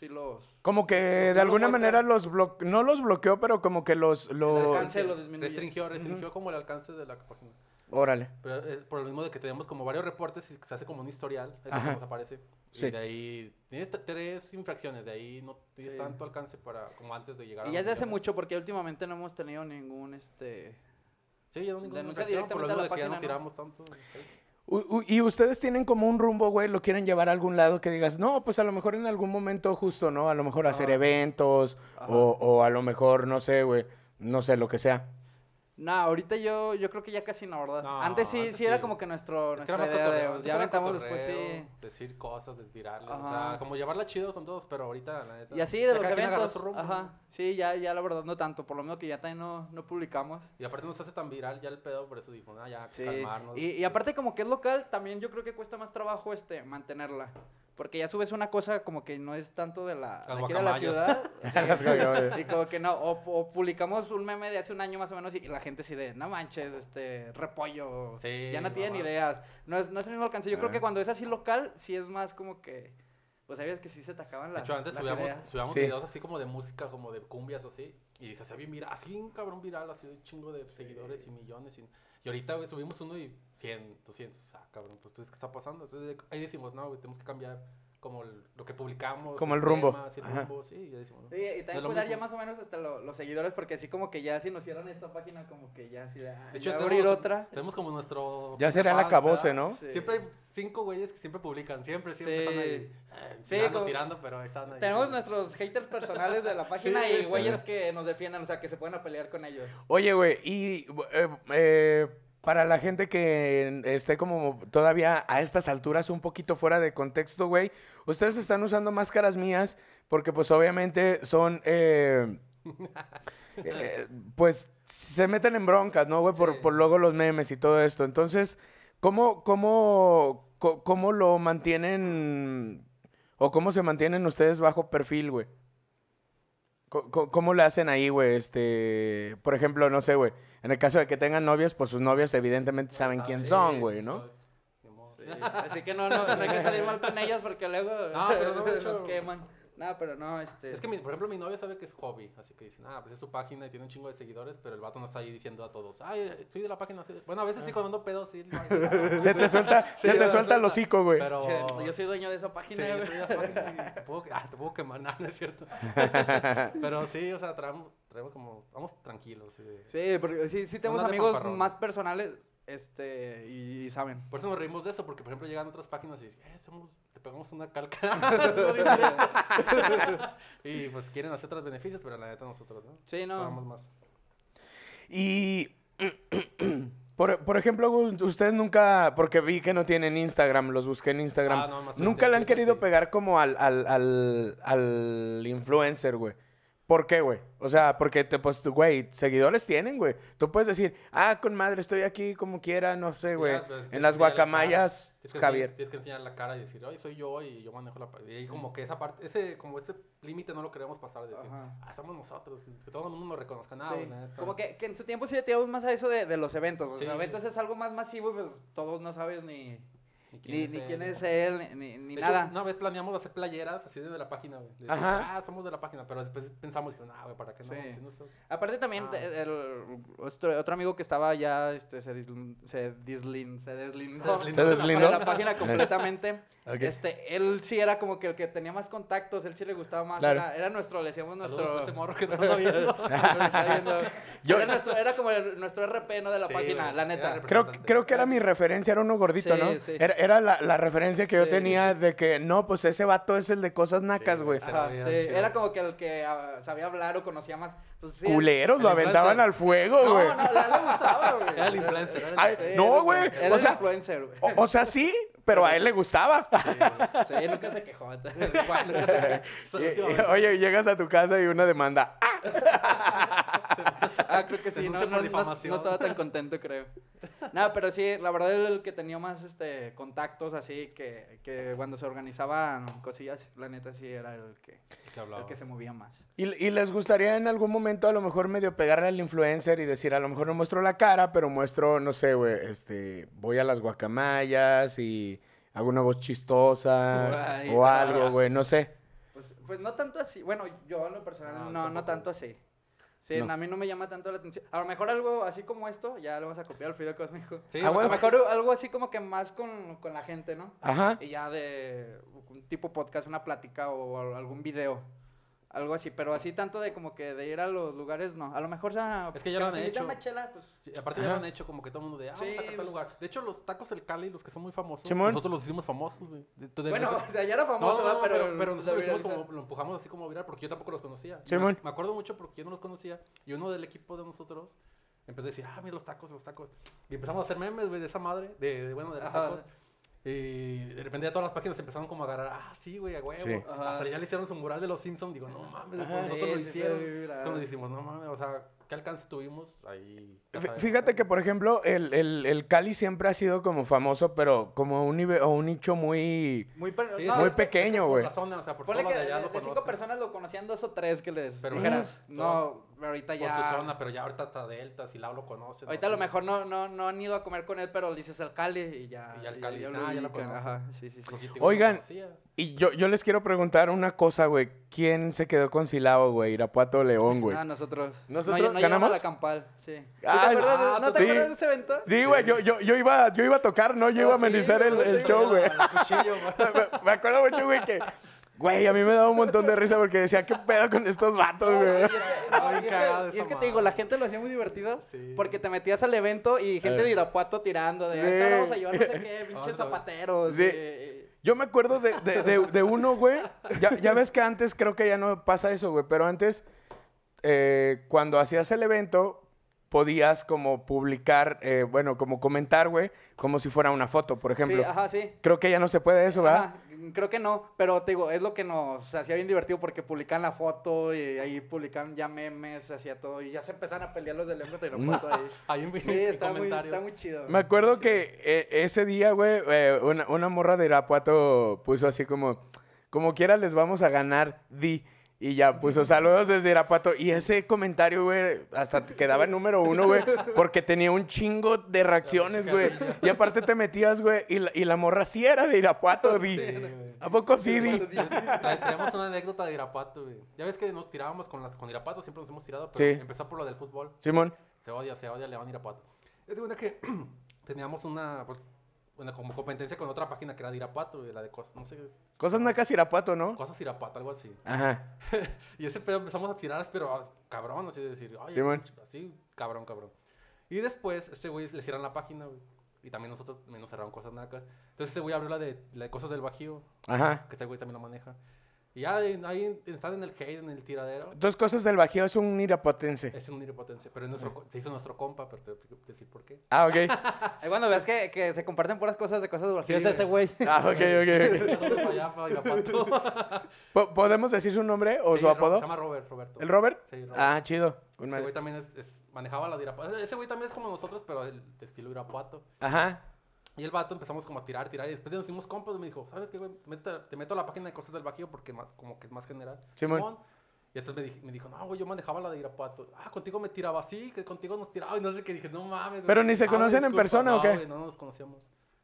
Sí los... Como que de alguna muestra. manera los blo- no los bloqueó, pero como que los... los... alcance lo disminuye. Restringió, restringió como el alcance de la página. Órale. Pero es por lo mismo de que tenemos como varios reportes y se hace como un historial, es lo que Ajá. nos aparece. Sí. Y de ahí tienes tres infracciones, de ahí no tienes Sí. tanto alcance para como antes de llegar a Y ya los desde hace mucho, porque últimamente no hemos tenido ningún, este... Sí, ya no ninguna Denuncia por lo a mismo la de que ya no tiramos tanto. U- y ustedes tienen como un rumbo, güey, lo quieren llevar a algún lado que digas, no, pues a lo mejor en algún momento justo, ¿no? A lo mejor hacer Ajá. eventos Ajá. o, o a lo mejor, no sé, güey, no sé, lo que sea. No, ahorita yo, yo creo que ya casi no, ¿verdad? No, antes sí, antes sí era sí. como que nuestro, Es que nuestra idea de, cotorreo, pues, ya aventamos después, sí. Decir cosas, de tirarles. O sea, como llevarla chido con todos, pero ahorita, la neta. Y así de los eventos, rumbo, ajá, sí, ya, ya la verdad no tanto, por lo menos que ya también no, no publicamos. Y aparte no se hace tan viral ya el pedo, por eso dijo, ah, ya, Sí. calmarnos. Y, y aparte como que es local, también yo creo que cuesta más trabajo este mantenerla. Porque ya subes una cosa como que no es tanto de la, de Las aquí de la ciudad. Las guacamayas. y como que no, o, o publicamos un meme de hace un año más o menos y la gente así de, no manches, este, repollo. Sí, ya no tienen mamá. ideas. No es, no es el mismo alcance. Yo creo Ah. que cuando es así local, sí es más como que, pues sabías que sí se te acaban De las, hecho, antes las subíamos, ideas. subíamos Sí. videos así como de música, como de cumbias o así. Y se hacía bien viral, así un cabrón viral, así un chingo de seguidores y millones. Y, y ahorita, güey, subimos uno y 100, 200. Ah, cabrón, pues entonces, ¿qué está pasando? Entonces ahí decimos, no, güey, tenemos que cambiar como el- lo que publicamos. Como el rumbo. temas y el rumbo, sí, ya decimos, ¿no? Sí, y también cuidar ya más o menos hasta lo- los seguidores, porque así como que ya si nos cierran esta página, como que ya así de, ah, De hecho, ya tenemos, abrir otra. tenemos como nuestro... Ya será el acabose, ¿verdad? ¿no? Sí. Siempre hay cinco güeyes que siempre publican, siempre, siempre Sí. están ahí. eh, Sí, tirando, como- tirando, pero están ahí. Tenemos nuestros haters personales de la página Sí. y güeyes que nos defienden, o sea, que se pueden a pelear con ellos. Oye, güey, y eh, eh, para la gente que esté como todavía a estas alturas un poquito fuera de contexto, güey, ustedes están usando máscaras mías porque pues obviamente son, eh, eh, pues se meten en broncas, ¿no, güey? Por, Sí. por luego los memes y todo esto. Entonces, ¿cómo, cómo, cómo lo mantienen o cómo se mantienen ustedes bajo perfil, güey? Co- ¿Cómo le hacen ahí, güey? Este, por ejemplo, no sé, güey. En el caso de que tengan novias, pues sus novias evidentemente saben Ah, quién sí, son, güey, ¿no? Sí, Así que no, no, no hay que salir mal con ellas porque luego No, pero no, nos queman. No, pero no, este... Es que, mi- por ejemplo, mi novia sabe que es hobby, así que dicen, ah, pues es su página y tiene un chingo de seguidores, pero el vato no está ahí diciendo a todos, ay, soy de la página. soy de-". Bueno, a veces sí cuando ando pedo, sí. hago. Se te suelta, Sí, se te suelta el hocico, güey. Pero... Sí, yo soy dueño de esa Sí, página. yo güey. soy de la página y te puedo, ah, te puedo quemar, nada, no es cierto. pero sí, o sea, traemos, traemos como, vamos tranquilos. sí. Sí, porque sí, sí tenemos amigos más personales, este, y, y saben. Por eso nos reímos de eso, porque por ejemplo llegan otras páginas y dicen, eh, somos, te pegamos una calca. Y pues quieren hacer otros beneficios, pero la neta nosotros, ¿no? Sí, no. Somos más. Y, por, por ejemplo, ustedes nunca, porque vi que no tienen Instagram, los busqué en Instagram, Ah, no, más nunca le han querido sí. pegar como al, al, al, al influencer, güey. ¿Por qué, güey? O sea, porque, te, pues, tú, güey, seguidores tienen, güey. Tú puedes decir, ah, con madre, estoy aquí como quiera, no sé, güey. pues, en que las la guacamayas, Tienes que Javier. enseñar- tienes que enseñar la cara y decir, hoy soy yo y yo manejo la... pa-". Y ahí como que esa parte, ese, como ese límite no lo queremos pasar, de decir, Ajá. ah, somos nosotros, que todo el mundo nos reconozca, nada, Sí. Como que, que en su tiempo sí le tiramos más a eso de, de los eventos. Los Sí. eventos es algo más masivo y pues todos no sabes ni, Ni ni, ni quién es él, ni, ni- ni De hecho, nada. una vez planeamos hacer playeras así de la página, güey. Ajá. Ah, somos de la página, pero después pensamos, no, güey, ¿para qué no? Sí. Si no so- Aparte también Ah. de- el, otro, otro amigo que estaba ya este, se, dislin- se, dislin- se deslindó, Se ¿Se deslindó? de la página completamente. Ok. Este, él sí era como que el que tenía más contactos, él sí le gustaba más. Claro. Era, era nuestro, le decíamos nuestro. ese morro que anda viendo. Está viendo. Yo- era, nuestro- era como el- nuestro RP, ¿no? De la Sí, página, la neta. Creo, que- creo que era mi referencia, era uno gordito, Sí, ¿no? Era, era la, la referencia que yo Sí. tenía de que, no, pues ese vato es el de cosas nacas, Sí, güey. sí, chido. era como que el que ah, sabía hablar o conocía más. Pues, sí, Culeros, lo el aventaban al fuego, No, güey. no, a él le gustaba, güey. Era el influencer, era el Ay, Sí, no, güey, Era o el sea- influencer, güey. O, o sea, sí, pero a él le gustaba. Sí, nunca se quejó. Nunca se Y- oye, llegas a tu casa y una demanda. ¡Ah! Ah, creo que sí, no, no, no- difamación. no estaba tan contento, creo. No, pero sí, la verdad era el que tenía más este contactos así, que, que cuando se organizaban cosillas, la neta sí era el que, el que se movía más. Y, y les gustaría en algún momento a lo mejor medio pegarle al influencer y decir, a lo mejor no muestro la cara, pero muestro, no sé, güey, este, voy a las guacamayas y hago una voz chistosa Ay, o algo, güey, no sé. Pues, pues no tanto así, bueno, yo en lo personal No, no, tanto así. Sí, No. a mí no me llama tanto la atención. A lo mejor algo así como esto, ya lo vamos a copiar al Fido Cósmico. Sí, Ah, a lo mejor algo así como que más con, con la gente, ¿no? Ajá. Y ya de un tipo podcast, una plática o algún video. Algo así, pero así tanto de como que de ir a los lugares, no. A lo mejor ya... Es que ya lo han si hecho. chela, pues... Sí, aparte ya lo han hecho como que todo el mundo de, ah, Sí, vamos a sacar tal pues- lugar. De hecho, los tacos del Cali, los que son muy famosos, nosotros los hicimos famosos, güey. De- de- Bueno, de- o sea, ya era famoso, no, pero, pero, pero lo nosotros lo, hicimos viralizaron. como- lo empujamos así como viral porque yo tampoco los conocía. Me, me acuerdo mucho porque yo no los conocía. Y uno del equipo de nosotros empezó a decir, ah, mira los tacos, los tacos. Y empezamos a hacer memes, güey, de esa madre, de, de, bueno, de los Ajá. tacos. Y de repente ya todas las páginas empezaron como a agarrar, ah, sí, güey, a huevo. Sí. Hasta ya le hicieron su mural de los Simpsons. Digo, no mames, Ajá. nosotros Sí, lo hicieron. viral. Cuando decimos, no mames, o sea, ¿qué alcance tuvimos ahí? Fíjate que, por ejemplo, el, el, el Cali siempre ha sido como famoso, pero como un, nive- o un nicho muy... Muy, per- Sí, no, es muy es que- pequeño, por güey. o sea, por Ponle que de allá de, lo de cinco personas lo conocían dos o tres que les Pero dijeras. No, pero ahorita Por ya... su zona, pero ya ahorita está Delta, si lo conoce. Ahorita a lo mejor no, no, no han ido a comer con él, pero le dices al Cali y ya. Y ya el y Cali ya dice, lo "Ah, ya lo ubican". conoce. Ajá, sí, sí, sí. Oigan, Y yo, yo les quiero preguntar una cosa, güey. ¿Quién se quedó con Silao, güey? Irapuato o León, güey. Ah, nosotros. ¿Nosotros no, ganamos? la campal, sí. ¿Sí Ah, te acuerdas de- ah, ¿No te sí. acuerdas de ese evento? Sí, güey, yo, yo, yo, iba, yo iba a tocar, ¿no? Yo Ah, iba a sí, amenizar el, show, güey. Me- Me acuerdo mucho, güey, que... Güey, a mí me daba un montón de risa porque decía, ¿qué pedo con estos vatos, No, y güey? es que, no, y es que- y esa es que te digo, la gente lo hacía muy divertido Sí. porque te metías al evento y gente Eh. de Irapuato tirando de Sí. esta vamos a llevar no sé qué, pinches zapateros. Sí. y- Yo me acuerdo de, de, de- de uno, güey. Ya, ya ves que antes creo que ya no pasa eso, güey. Pero antes, eh, cuando hacías el evento, podías como publicar, eh, bueno, como comentar, güey, como si fuera una foto, por ejemplo. Sí, ajá, sí. Creo que ya no se puede eso, ¿verdad? Ajá, creo que no, pero te digo, es lo que nos hacía bien divertido porque publican la foto y ahí publican ya memes, hacía todo y ya se empezaron a pelear los del evento de Irapuato ahí. Ahí en, Sí, está muy, comentarios. está muy chido. Me acuerdo que eh, ese día, güey, eh, una, una morra de Irapuato puso así como, como quiera les vamos a ganar, di. Y ya puso saludos desde Irapuato. Y ese comentario, güey, hasta quedaba en número uno, güey, porque tenía un chingo de reacciones, güey. Y aparte te metías, güey, y la, y la morra sí era de Irapuato, di. ¿A poco sí, di? Traemos una anécdota de Irapuato, güey. Ya ves que nos tirábamos con, las, con Irapuato, siempre nos hemos tirado, pero Sí. empezó por lo del fútbol. Simón. Se odia, se odia León Irapuato. Es de que teníamos una, pues, una como competencia con otra página que era de Irapuato, la de cosas, no sé, Cosas nacas Irapuato, ¿no? cosas Irapuato, algo así. Ajá. Y ese pedo empezamos a tirar, pero ah, cabrón, así de decir, oye, pinche, así, cabrón, cabrón. Y después, este güey le cierran la página, güey. Y también nosotros nos cerraron cosas nacas. Entonces ese güey abrió la de, la de cosas del Bajío, Ajá. que este güey también lo maneja. Y ya ahí están en el hate, en el tiradero. Dos cosas del Bajío es un irapuatense. Es un iripotencia, pero es nuestro, co- se hizo nuestro compa, pero te voy a decir por qué. Ah, ok. Cuando ves que, que se comparten puras cosas de cosas Sí, es ese güey. Ah, ok, ok, ¿Podemos decir su nombre o Sí, su apodo? Se llama Robert, Roberto. ¿El Robert? Sí, Robert. Ah, chido. Ese güey también es, es- manejaba la de Irapuato. Ese güey también es como nosotros, pero el de estilo Irapuato. Ajá. Y el vato empezamos como a tirar, tirar. Y después nos hicimos compas. y Me dijo, ¿sabes qué, güey? Métete- te meto a la página de cosas del Bajío porque más, como que es más general. Simón. Y después me, dij- me dijo, no, güey, yo manejaba la de Irapuato. Ah, contigo me tiraba así, que contigo nos tiraba. Y no sé qué. Dije, no mames. güey. ¿Pero ni se Ah, conocen en persona o No, qué? güey, no nos conocíamos.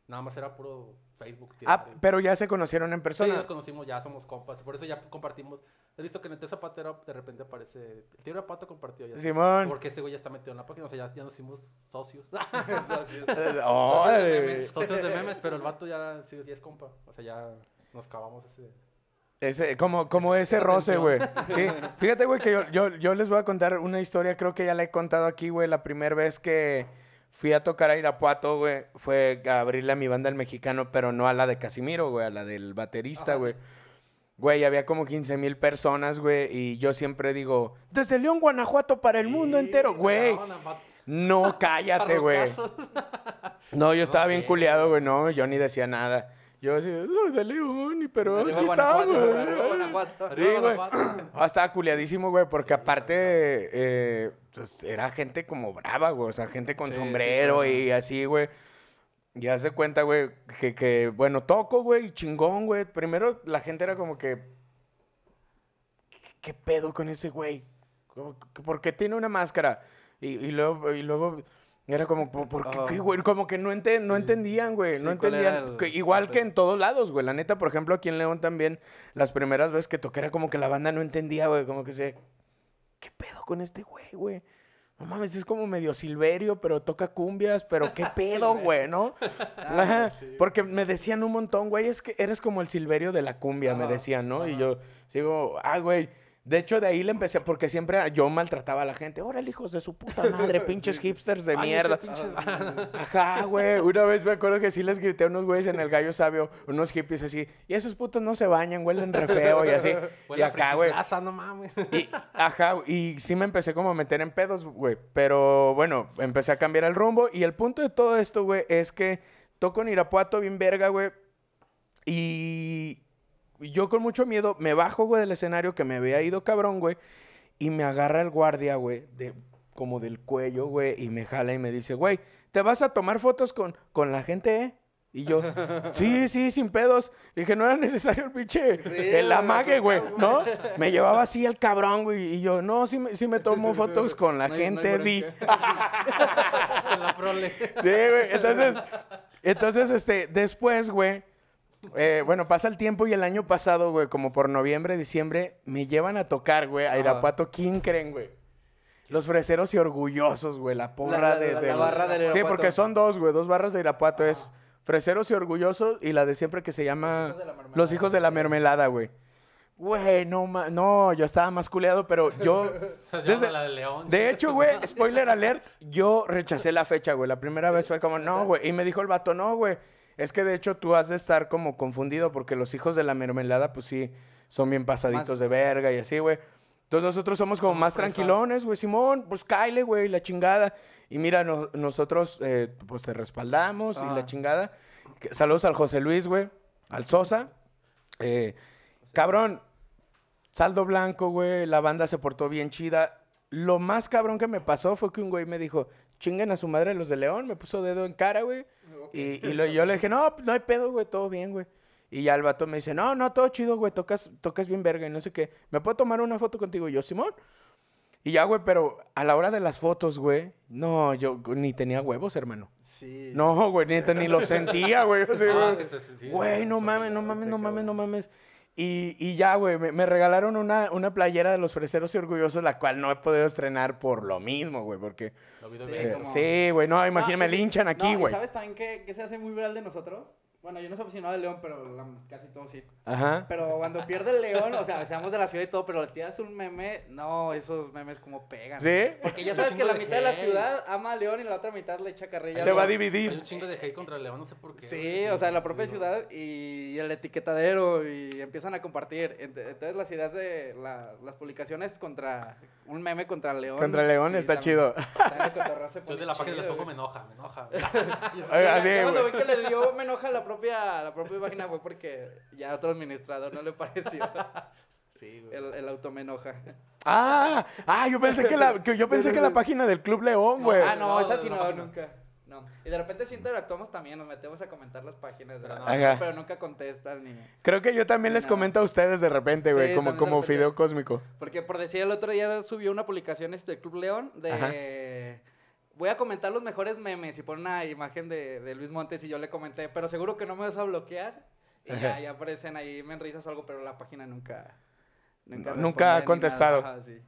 Nada más era puro Facebook. Ah, pero ya se conocieron en Sí, persona. nos conocimos, ya somos compas. Por eso ya compartimos. He visto que en el Zapatero de repente aparece. El tío Irapuato compartió ya. Simón. Porque ese güey ya está metido en la página. O sea, ya, ya nos hicimos socios. socios. Socios de memes. socios de memes, pero el vato ya, sí, ya es compa. O sea, ya nos cavamos ese. Ese, como, como ese roce, güey. Sí. Fíjate, güey, que yo, yo, yo les voy a contar una historia, creo que ya la he contado aquí, güey. La primera vez que fui a tocar a Irapuato, güey, fue a abrirle a mi banda el mexicano, pero no a la de Casimiro, güey, a la del baterista, güey. Güey, había como 15 mil personas, güey, y yo siempre digo, desde León, Guanajuato para el mundo entero, güey. no, cállate, güey. No, yo estaba bien bien. culiado, güey, no, yo ni decía nada. Yo así, "Ay, de León, y pero Arriba aquí Guanajuato, estamos. arriba Guanajuato. Arriba. Guanajuato. Ah, estaba culiadísimo, güey, porque Sí, aparte eh, pues, era gente como brava, güey. O sea, gente con Sí, sombrero y así, güey. Ya se cuenta, güey, que, que, bueno, toco, güey, y chingón, güey. Primero la gente era como que. ¿Qué, qué pedo con ese güey? ¿Por qué tiene una máscara? Y, y luego, y luego era como, ¿por qué, qué, güey? Como que no, no Sí. entendían, güey. Sí, no ¿cuál era entendían. el igual que en todos lados, güey. La neta, por ejemplo, aquí en León también, las primeras veces que toqué era como que la banda no entendía, güey. Como que se. ¿Qué pedo con este güey, güey? No mames, es como medio Silverio, pero toca cumbias, pero qué pedo, güey, ¿no? Sí. Porque me decían un montón, güey, es que eres como el Silverio de la cumbia, me decían, ¿no? Y yo sigo, ah, güey, De hecho, de ahí le empecé, porque siempre yo maltrataba a la gente. Órale, hijos de su puta madre, pinches hipsters de Ay, mierda. pinche- Ajá, güey. Una vez me acuerdo que sí les grité a unos güeyes en el gallo sabio, unos hippies así. Y esos putos no se bañan, huelen re feo y así. Huele y acá, güey. No mames. Y, ajá, y sí me empecé como a meter en pedos, güey. Pero bueno, empecé a cambiar el rumbo. Y el punto de todo esto, güey, es que toco en Irapuato bien verga, güey. Y yo con mucho miedo me bajo, güey, del escenario que me había ido cabrón, güey. Y me agarra el guardia, güey, de, como del cuello, güey. Y me jala y me dice, güey, ¿te vas a tomar fotos con, con la gente, eh? Y yo, sí, sí, sin pedos. Dije, no era necesario el pinche, Sí, el amague, güey, ¿no? Me llevaba así el cabrón, güey. Y yo, no, sí me, sí me tomo fotos con la No hay- no hay gente, di. Con la prole. Sí, güey. Entonces, entonces, este, después, güey. Eh, bueno, pasa el tiempo y el año pasado, güey, como por noviembre, diciembre, me llevan a tocar, güey, a. Irapuato. ¿Quién creen, güey? Los freseros y orgullosos, güey, la porra La- la- de, la- de- barra del Sí, porque son dos, güey, dos barras de Irapuato. Es freseros y orgullosos y la de siempre que se llama de. Los hijos de la mermelada, güey. Güey, no, ma- no, yo estaba más culeado, pero yo... Desde- la de León. de hecho, güey, spoiler alert, yo rechacé la fecha, güey. La primera vez fue como, no, güey. Y me dijo el vato, no, güey. Es que de hecho tú has de estar como confundido porque los hijos de la mermelada, pues sí, son bien pasaditos Más- de verga y así, güey. Entonces nosotros somos como Somos más tranquilones, güey. Simón, pues cáile, güey, la chingada. Y mira, no- nosotros, eh, pues te respaldamos y la Ajá. chingada. Saludos al José Luis, güey. Al Sosa. Eh, cabrón, saldo blanco, güey. La banda se portó bien chida. Lo más cabrón que me pasó fue que un güey me dijo, chinguen a su madre los de León. Me puso dedo en cara, güey. Y, y lo- yo le dije, no, pues, no hay pedo, güey, todo bien, güey. Y ya el vato me dice, no, no, todo chido, güey, tocas, tocas bien verga y no sé qué. ¿Me puedo tomar una foto contigo? Y yo, Simón. Y ya, güey, pero a la hora de las fotos, güey, no, yo ni tenía huevos, hermano. Sí. No, güey, ni, ni lo sentía, güey. o sea, Ah, güey. que te- sí, Güey, no mames, no mames, no mames, no mames. Y, y ya, güey, me, me regalaron una, una playera de los freseros y orgullosos, la cual no he podido estrenar por lo mismo, güey, porque... Lo vi de Sí, ver. eh, como- sí, güey, no, No, imagínate, me y- linchan no, aquí, ¿y güey. ¿Sabes también qué, qué se hace muy viral de nosotros? Bueno, yo no soy aficionado de León, pero la- casi todos sí. Ajá. Pero cuando pierde el León, o sea, seamos de la ciudad y todo, pero le tiras un meme, no, esos memes como pegan. ¿Sí? Porque ya sabes que la de mitad de la ciudad ama a León y la otra mitad le echa carrilla. Se va a León. Hay un dividir. chingo de hate contra León, no sé por qué. Sí, o sea, en la propia digo, ciudad y el etiquetadero y empiezan a compartir. Ent- Entonces las ideas de la- las publicaciones contra un meme contra León. Contra León sí, está también- chido. también el Yo de la página me enoja, me enoja. Oiga, Ya- sí, ya cuando vi que le dio me enoja la propia, la propia página fue porque ya a otro administrador no le pareció. Sí, güey. El, el auto me enoja. Ah, ah, yo pensé que la, que yo pensé que la página del Club León, güey. ah, no, no, esa sí no, página. nunca. No. Y de repente sí interactuamos también, nos metemos a comentar las páginas, Pero ¿verdad? no. Ajá. pero nunca contestan ni... Creo que yo también les No. comento a ustedes de repente, güey, Sí, como, como repente. fideo cósmico. Porque por decir el otro día subió una publicación este Club León de voy a comentar los mejores memes y pone una imagen de, de Luis Montes y yo le comenté, pero seguro que no me vas a bloquear. Y ya, aparecen ahí, me risas o algo, pero la página nunca No, responde nunca ha contestado. nada. Sí.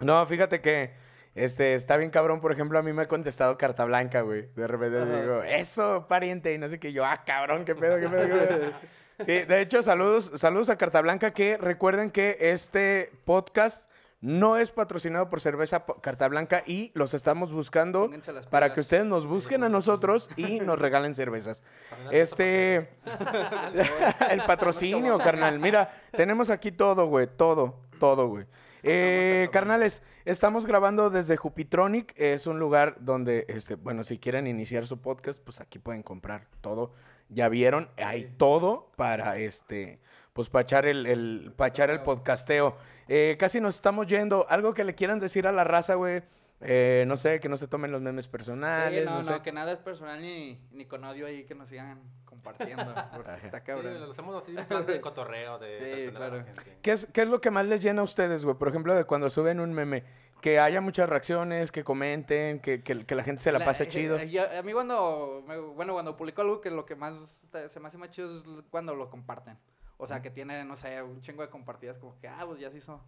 No, fíjate que este está bien cabrón, por ejemplo, a mí me ha contestado carta blanca, güey. De repente Ajá. digo, eso, pariente, y no sé qué, yo, ah, cabrón, qué pedo, qué pedo, qué pedo. Sí, de hecho, saludos, saludos a Carta Blanca, que recuerden que este podcast no es patrocinado por cerveza Carta Blanca y los estamos buscando para que ustedes nos busquen a nosotros y nos regalen cervezas. Este, el patrocinio, carnal. Mira, tenemos aquí todo, güey, todo, todo, güey. Eh, carnales, estamos grabando desde Jupitronic. Es un lugar donde, este, bueno, si quieren iniciar su podcast, pues aquí pueden comprar todo. Ya vieron, hay Sí. todo para este, pues para echar el, el, para echar el podcasteo. Eh, casi nos estamos yendo. Algo que le quieran decir a la raza, güey. Eh, no sé, que no se tomen los memes personales. Sí, no, no, no, sé. que nada es personal ni, ni con odio ahí que nos sigan compartiendo, porque está Sí, cabrón. lo hacemos así plan de cotorreo, de Sí, la claro. gente. ¿Qué es, ¿Qué es lo que más les llena a ustedes, güey? Por ejemplo, de cuando suben un meme. Que haya muchas reacciones, que comenten, que, que- que la gente se la pase eh, chido. eh, yo- a mí cuando, me- bueno, cuando publico algo que lo que más se me hace más chido es cuando lo comparten. O sea, que tiene, no sé, un chingo de compartidas, como que, ah, pues ya se hizo.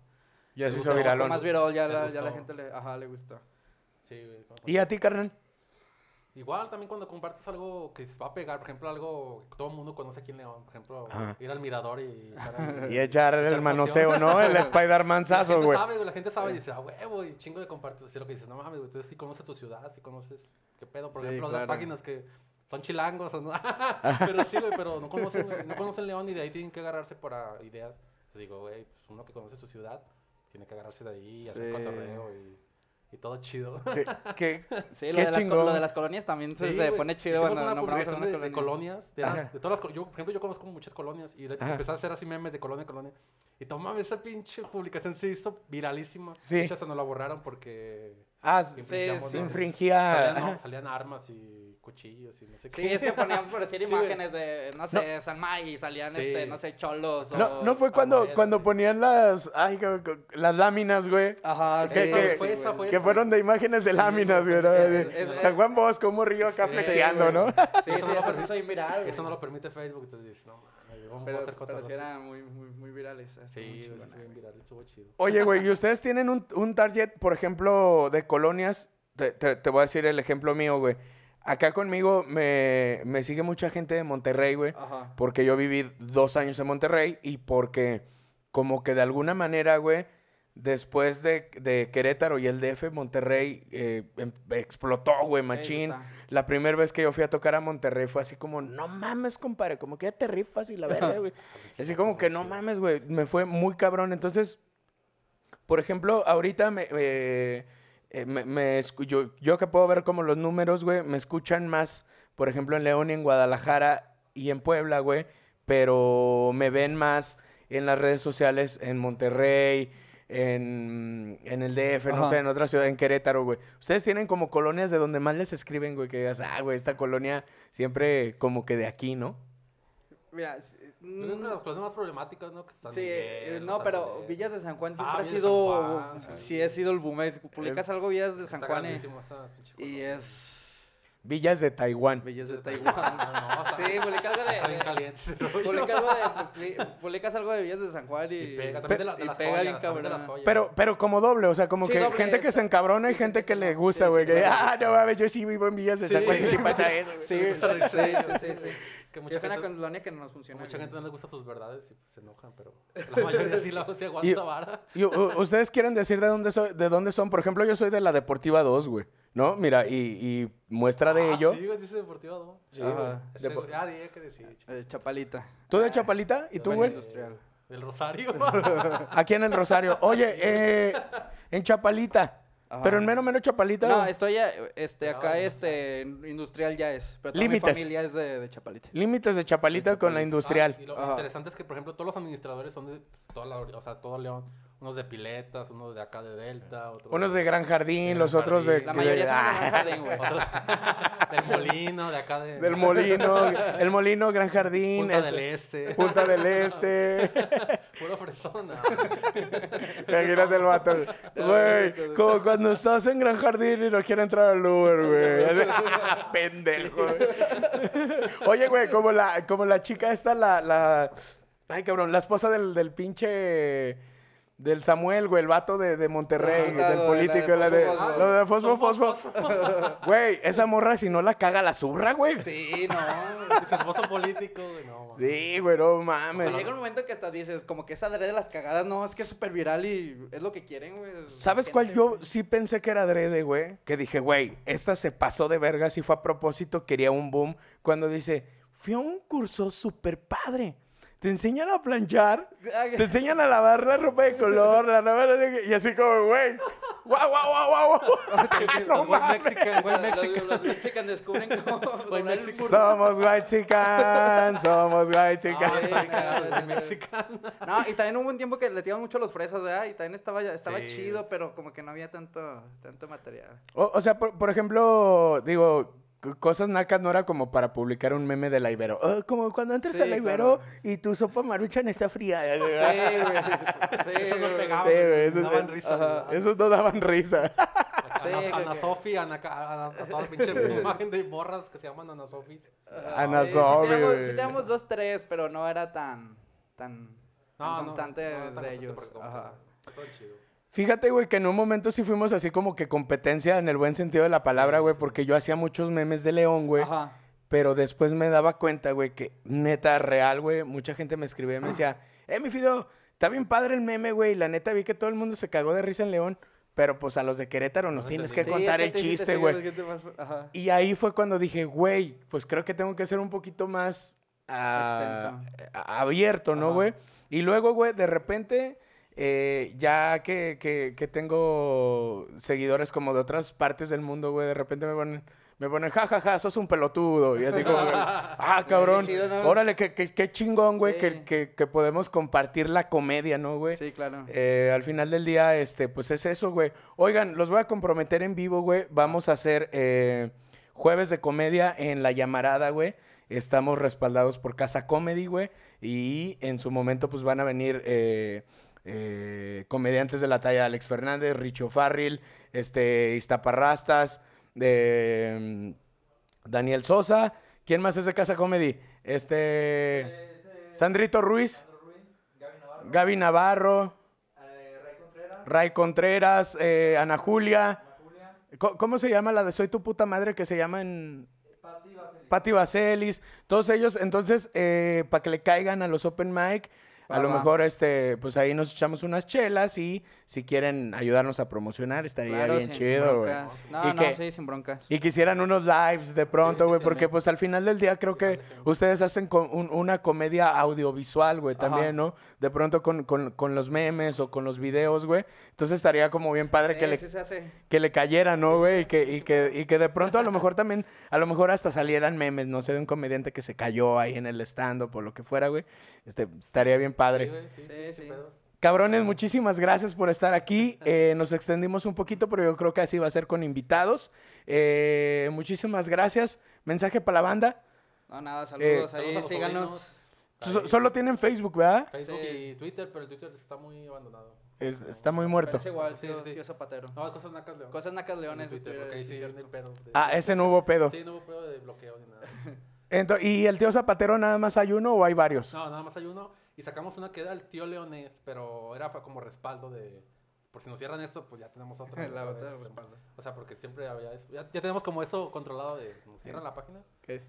Ya se hizo viralón. Más viral, ya, la, ya la gente le, ajá, le gustó. Sí, güey. ¿Y a ti, carnal? Igual también cuando compartes algo que se va a pegar, por ejemplo, algo que todo el mundo conoce aquí en León, por ejemplo, Ajá. ir al mirador y... estar. Y echar el manoseo. ¿no? El Spider-Man la sazo, gente güey. sabe, güey, la gente sabe y dice, ah, huevo, y chingo de compartir. Así lo que dices, no mames, güey, tú sí conoces tu ciudad, sí conoces qué pedo. Por Sí, ejemplo, claro. las páginas que son chilangos o no. pero sí, güey, pero no conocen, no conocen León y de ahí tienen que agarrarse para ideas. Entonces digo, güey, pues uno que conoce su ciudad tiene que agarrarse de ahí, hacer Sí. cotorreo y, y todo chido. ¿Qué, qué- Sí, lo qué de, las, lo de las colonias también se, Sí, se pone chido cuando una nombramos a publicación una de, colonia. de colonias. De, de todas las, yo, por ejemplo, yo conozco muchas colonias y empecé a hacer así memes de colonia a colonia. Y toma, esa pinche publicación se hizo viralísima. Sí. Muchas se nos la borraron porque Ah, Sí. ¿no? infringía. Salían, no, salían armas y cuchillos y no sé qué. Sí, es que ponían por decir Sí, imágenes de, no sé, San May y salían, Sí. este, no sé, cholos o... No, no fue cuando, cuando ponían las, ay, las láminas, güey. Ajá, sí, Que- sí, que- fue esa, fue Que fueron de imágenes de láminas, güey, güey. ¿no? es- De es- San Juan Bosco, un morrillo acá Sí, flexiando, güey. ¿no? Sí, Eso sí, no lo eso permite- sí soy viral, güey. Eso no lo permite Facebook, entonces dices, no, mames, ¿cómo Pero, puedo hacer pero sí eran muy, muy, muy virales. Sí, bien güey. viral, estuvo chido. Oye, güey, ¿y ustedes tienen un, un target, por ejemplo, de colonias? Te, te- te voy a decir el ejemplo mío, güey. Acá conmigo me, me sigue mucha gente de Monterrey, güey. Ajá. Porque yo viví dos años en Monterrey y porque como que de alguna manera, güey, después de, de Querétaro y el DF, Monterrey eh, em- explotó, güey, machín. La primera vez que yo fui a tocar a Monterrey fue así como, no mames, compadre, como que ya te rifas y la verga, güey. Así como que no mames, güey, me fue muy cabrón. Entonces, por ejemplo, ahorita me, eh, eh, me- me yo, yo que puedo ver como los números, güey, me escuchan más, por ejemplo, en León y en Guadalajara y en Puebla, güey, pero me ven más en las redes sociales en Monterrey, en, en el DF, no sé, en otra ciudad, en Querétaro, güey. Ustedes tienen como colonias de donde más les escriben, güey, que digas, ah, güey, esta colonia siempre como que de aquí, ¿no? Mira, creo que mm, las cosas más problemáticas, ¿no? Que San Sí, Miguel, eh, San no, pero Miguel. Villas de San Juan siempre Ah, ha Villas de sido, Juan, sí, sí. ha sido el boom. es- Publicas algo Villas de San Juan y, pinche y es Villas de Taiwán. Villas de Taiwán. No, no, está- sí, publicas algo Está bien de, caliente publicas algo de, pues, vi- publicas algo de Villas de San Juan y, Y pega, también de, la- de y las pega joyas, bien de las cabrón. joyas. Pero, pero como doble, o sea, como Sí, que doble, gente que es- se encabrona y y gente que que le no. gusta, güey. sí, que, ah, no mames, yo sí vivo en Villas de San Juan, sí. ¿qué pasa eso, güey? Sí, de sí, sí. Que mucha es una gente, colonia que no nos funciona. mucha bien. gente no les gusta sus verdades y pues, se enojan, pero la mayoría sí, la, sí aguanta vara. Y, ¿Ustedes quieren decir de dónde, soy, de dónde son? Por ejemplo, yo soy de la Deportiva 2, güey. ¿No? Mira, y, y muestra de Ah, ello. Sí, güey, dice Deportiva 2. Sí, Ajá. güey. Depo- ya dije que decir. chico. Eh, Chapalita. ¿Tú de Chapalita? ¿Y tú, Bueno, güey? industrial. Del Rosario. Aquí en el Rosario. Oye, eh, en Chapalita. Ajá. Pero en menos menos Chapalita. No, estoy eh, este, acá, este, industrial ya es. Pero toda Límites. mi familia es de, de Chapalita. Límites de Chapalita con la industrial. Ah, y lo Ajá. interesante es que, por ejemplo, todos los administradores son de toda la, o sea, todo León. Unos de Piletas, unos de acá de Delta, otros Unos de Gran Jardín, de los Gran otros de... La mayoría son de Gran Jardín, güey. otros del Molino, de acá de... Del Molino, el Molino, Gran Jardín. Punta este, del Este. Punta del Este. Puro fresona. Imagínate el vato. Güey, como cuando estás en Gran Jardín y no quiere entrar al Uber, güey. Pendejo. Oye, güey, como la, como la chica esta, la, la... Ay, cabrón, la esposa del, del pinche... Del Samuel, güey, el vato de, de Monterrey, del político, la de... Lo de Fosfo, Fosfo. Güey, esa morra si no la caga la zurra, güey. Sí, no. Su esposo político, güey, no. Sí, güey, no mames. llega un momento que hasta dices, como que es adrede de las cagadas, no, es que es súper viral y es lo que quieren, güey. ¿Sabes Gente, cuál yo güey. sí pensé que era adrede, güey? Que dije, güey, esta se pasó de vergas y fue a propósito, quería un boom. Cuando dice, fui a un curso súper padre. Te enseñan a planchar, te enseñan a lavar la ropa de color, la ropa de... Y así como, güey, guau, guau, guau, guau, guau. No Los white mames. Mexicans, white Los- mexicanos descubren cómo Mexican. Somos white chican, somos white chican. No, y también hubo un tiempo que le tiraban mucho a los fresas, ¿verdad? Y también estaba, estaba Sí. chido, pero como que no había tanto, tanto material. O, o sea, por, por ejemplo, digo, cosas nacas no era como para publicar un meme de la Ibero. Oh, como cuando entras Sí, a la Ibero claro. y tu sopa maruchan está fría. Sí, güey. Sí, Eso no Sí, güey, güey, eso- daban risa. Güey. Esos no daban risa. Sí, Ana, Ana Sofi, Ana, Ana, a toda la pinche imagen de morras que se llaman Ana Sofis. Ana sí, Sofi, sí, tenemos, güey. sí tenemos dos, tres, pero no era tan, tan, tan No, no, constante no, no tan de constante ellos. Ajá. Todo chido. Fíjate, güey, que en un momento sí fuimos así como que competencia en el buen sentido de la palabra, güey, porque yo hacía muchos memes de León, güey. Ajá. Pero después me daba cuenta, güey, que neta, real, güey, mucha gente me escribía y me decía, eh, mi Fido, está bien padre el meme, güey. La neta vi que todo el mundo se cagó de risa en León, pero pues a los de Querétaro nos No tienes que contar es el que te- chiste, te- güey. Y ahí fue cuando dije, güey, pues creo que tengo que ser un poquito más ah, abierto, ¿no, güey? Y luego, güey, de repente, eh, ya que, que- que tengo seguidores como de otras partes del mundo, güey, de repente me ponen, me ponen, ja, ja, ja, sos un pelotudo. Y así como, ah, cabrón, chido, ¿no? órale, qué, qué- qué chingón, güey, Sí. que- que podemos compartir la comedia, ¿no, güey? Sí, claro. Eh, al final del día, este, pues es eso, güey. Oigan, los voy a comprometer en vivo, güey. Vamos a hacer eh, jueves de comedia en La Llamarada, güey. Estamos respaldados por Casa Comedy, güey. Y en su momento, pues van a venir eh, eh, comediantes de la talla de Alex Fernández, Richo Farril, este, Iztaparrastas, mm, Daniel Sosa. ¿Quién más es de Casa Comedy? Este. Sandrito Ruiz. Gaby Navarro. Ray Contreras, eh, Ana Julia. ¿Cómo se llama la de Soy tu puta madre que se llama en... Patti Vaselis. Todos ellos, entonces, para que le caigan a los open mic, a lo mejor, este, pues ahí nos echamos unas chelas y si quieren ayudarnos a promocionar, estaría Claro, bien sin- sin chido, güey. broncas. No, Y no, que- sí, sin broncas. Y quisieran unos lives de pronto, güey, porque pues al final del día creo que ustedes hacen con un- una comedia audiovisual, güey, también, ¿no? De pronto con, con- con los memes o con los videos, güey. Entonces estaría como bien padre que Sí, le, sí se hace. que le cayera, ¿no, güey? Y que, y, que, y que de pronto a lo mejor también, a lo mejor hasta salieran memes, no sé, de un comediante que se cayó ahí en el stand-up o lo que fuera, güey. Este, estaría bien padre. Sí, güey, sí, sí. Cabrones, muchísimas gracias por estar aquí. Eh, nos extendimos un poquito, pero yo creo que así va a ser con invitados. Eh, muchísimas gracias. Mensaje para la banda. No, nada, saludos Saludos ahí, a los síganos. So- solo tienen Facebook, ¿verdad? Facebook Sí. y Twitter, pero el Twitter está muy abandonado. Es- está muy muerto. Pero es igual, Sí, tío, sí, tío Zapatero. No, cosas nacas león. Cosas nacas leones de Twitter, Twitter, porque ahí sí, hay pedo. de- Ah, ese no hubo pedo. Sí, no hubo pedo de bloqueo ni nada. Ento- ¿Y el tío Zapatero nada más hay uno o hay varios? No, nada más hay uno. Y sacamos una que era el tío leonés, pero era como respaldo de... Por si nos cierran esto, pues ya tenemos otra. La otra otra vez. respaldo. O sea, porque siempre había eso. Ya, ya tenemos como eso controlado de... Nos cierran la página, pues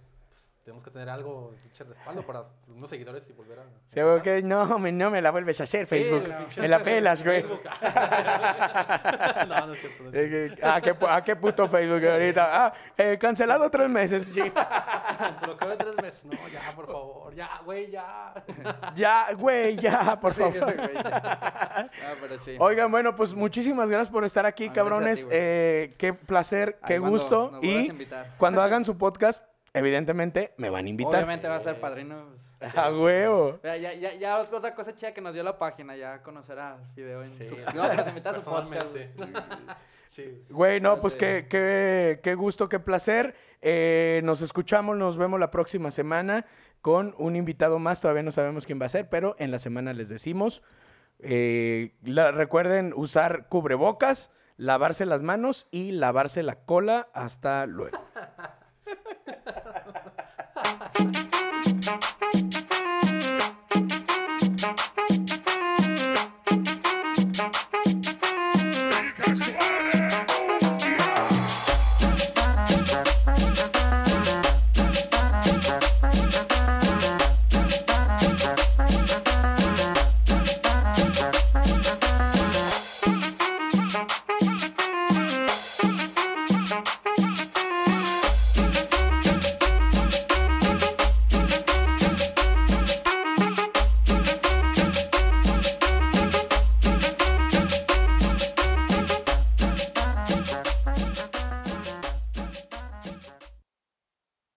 tenemos que tener algo, pinche respaldo para unos seguidores y volver a... Sí, no, me, no me la vuelves a hacer, Sí, Facebook. me la pelas, güey. No, no es cierto. No es cierto. Eh, ah, qué, ah, qué puto Facebook ahorita. Ah, eh, cancelado tres meses. sí. Bloqueo de tres meses. No, ya, por favor. Ya, güey, ya. Ya, güey, ya, por Sí, favor. güey, ya. Ah, pero sí. Oigan, bueno, pues muchísimas gracias por estar aquí, Ah, a cabrones. ti. Eh, qué placer, qué cuando gusto. Y a invitar. cuando hagan su podcast, evidentemente me van a invitar. Obviamente va a ser padrino. pues. A huevo. Mira, ya, ya, ya otra cosa chida que nos dio la página, ya conocer al Fideo en Sí. su... No, que nos invita a su podcast. Sí. Güey, no, pues qué, qué, qué gusto, qué placer. Eh, nos escuchamos, nos vemos la próxima semana con un invitado más. Todavía no sabemos quién va a ser, pero en la semana les decimos. Eh, la- recuerden usar cubrebocas, lavarse las manos y lavarse la cola. Hasta luego. Thank you.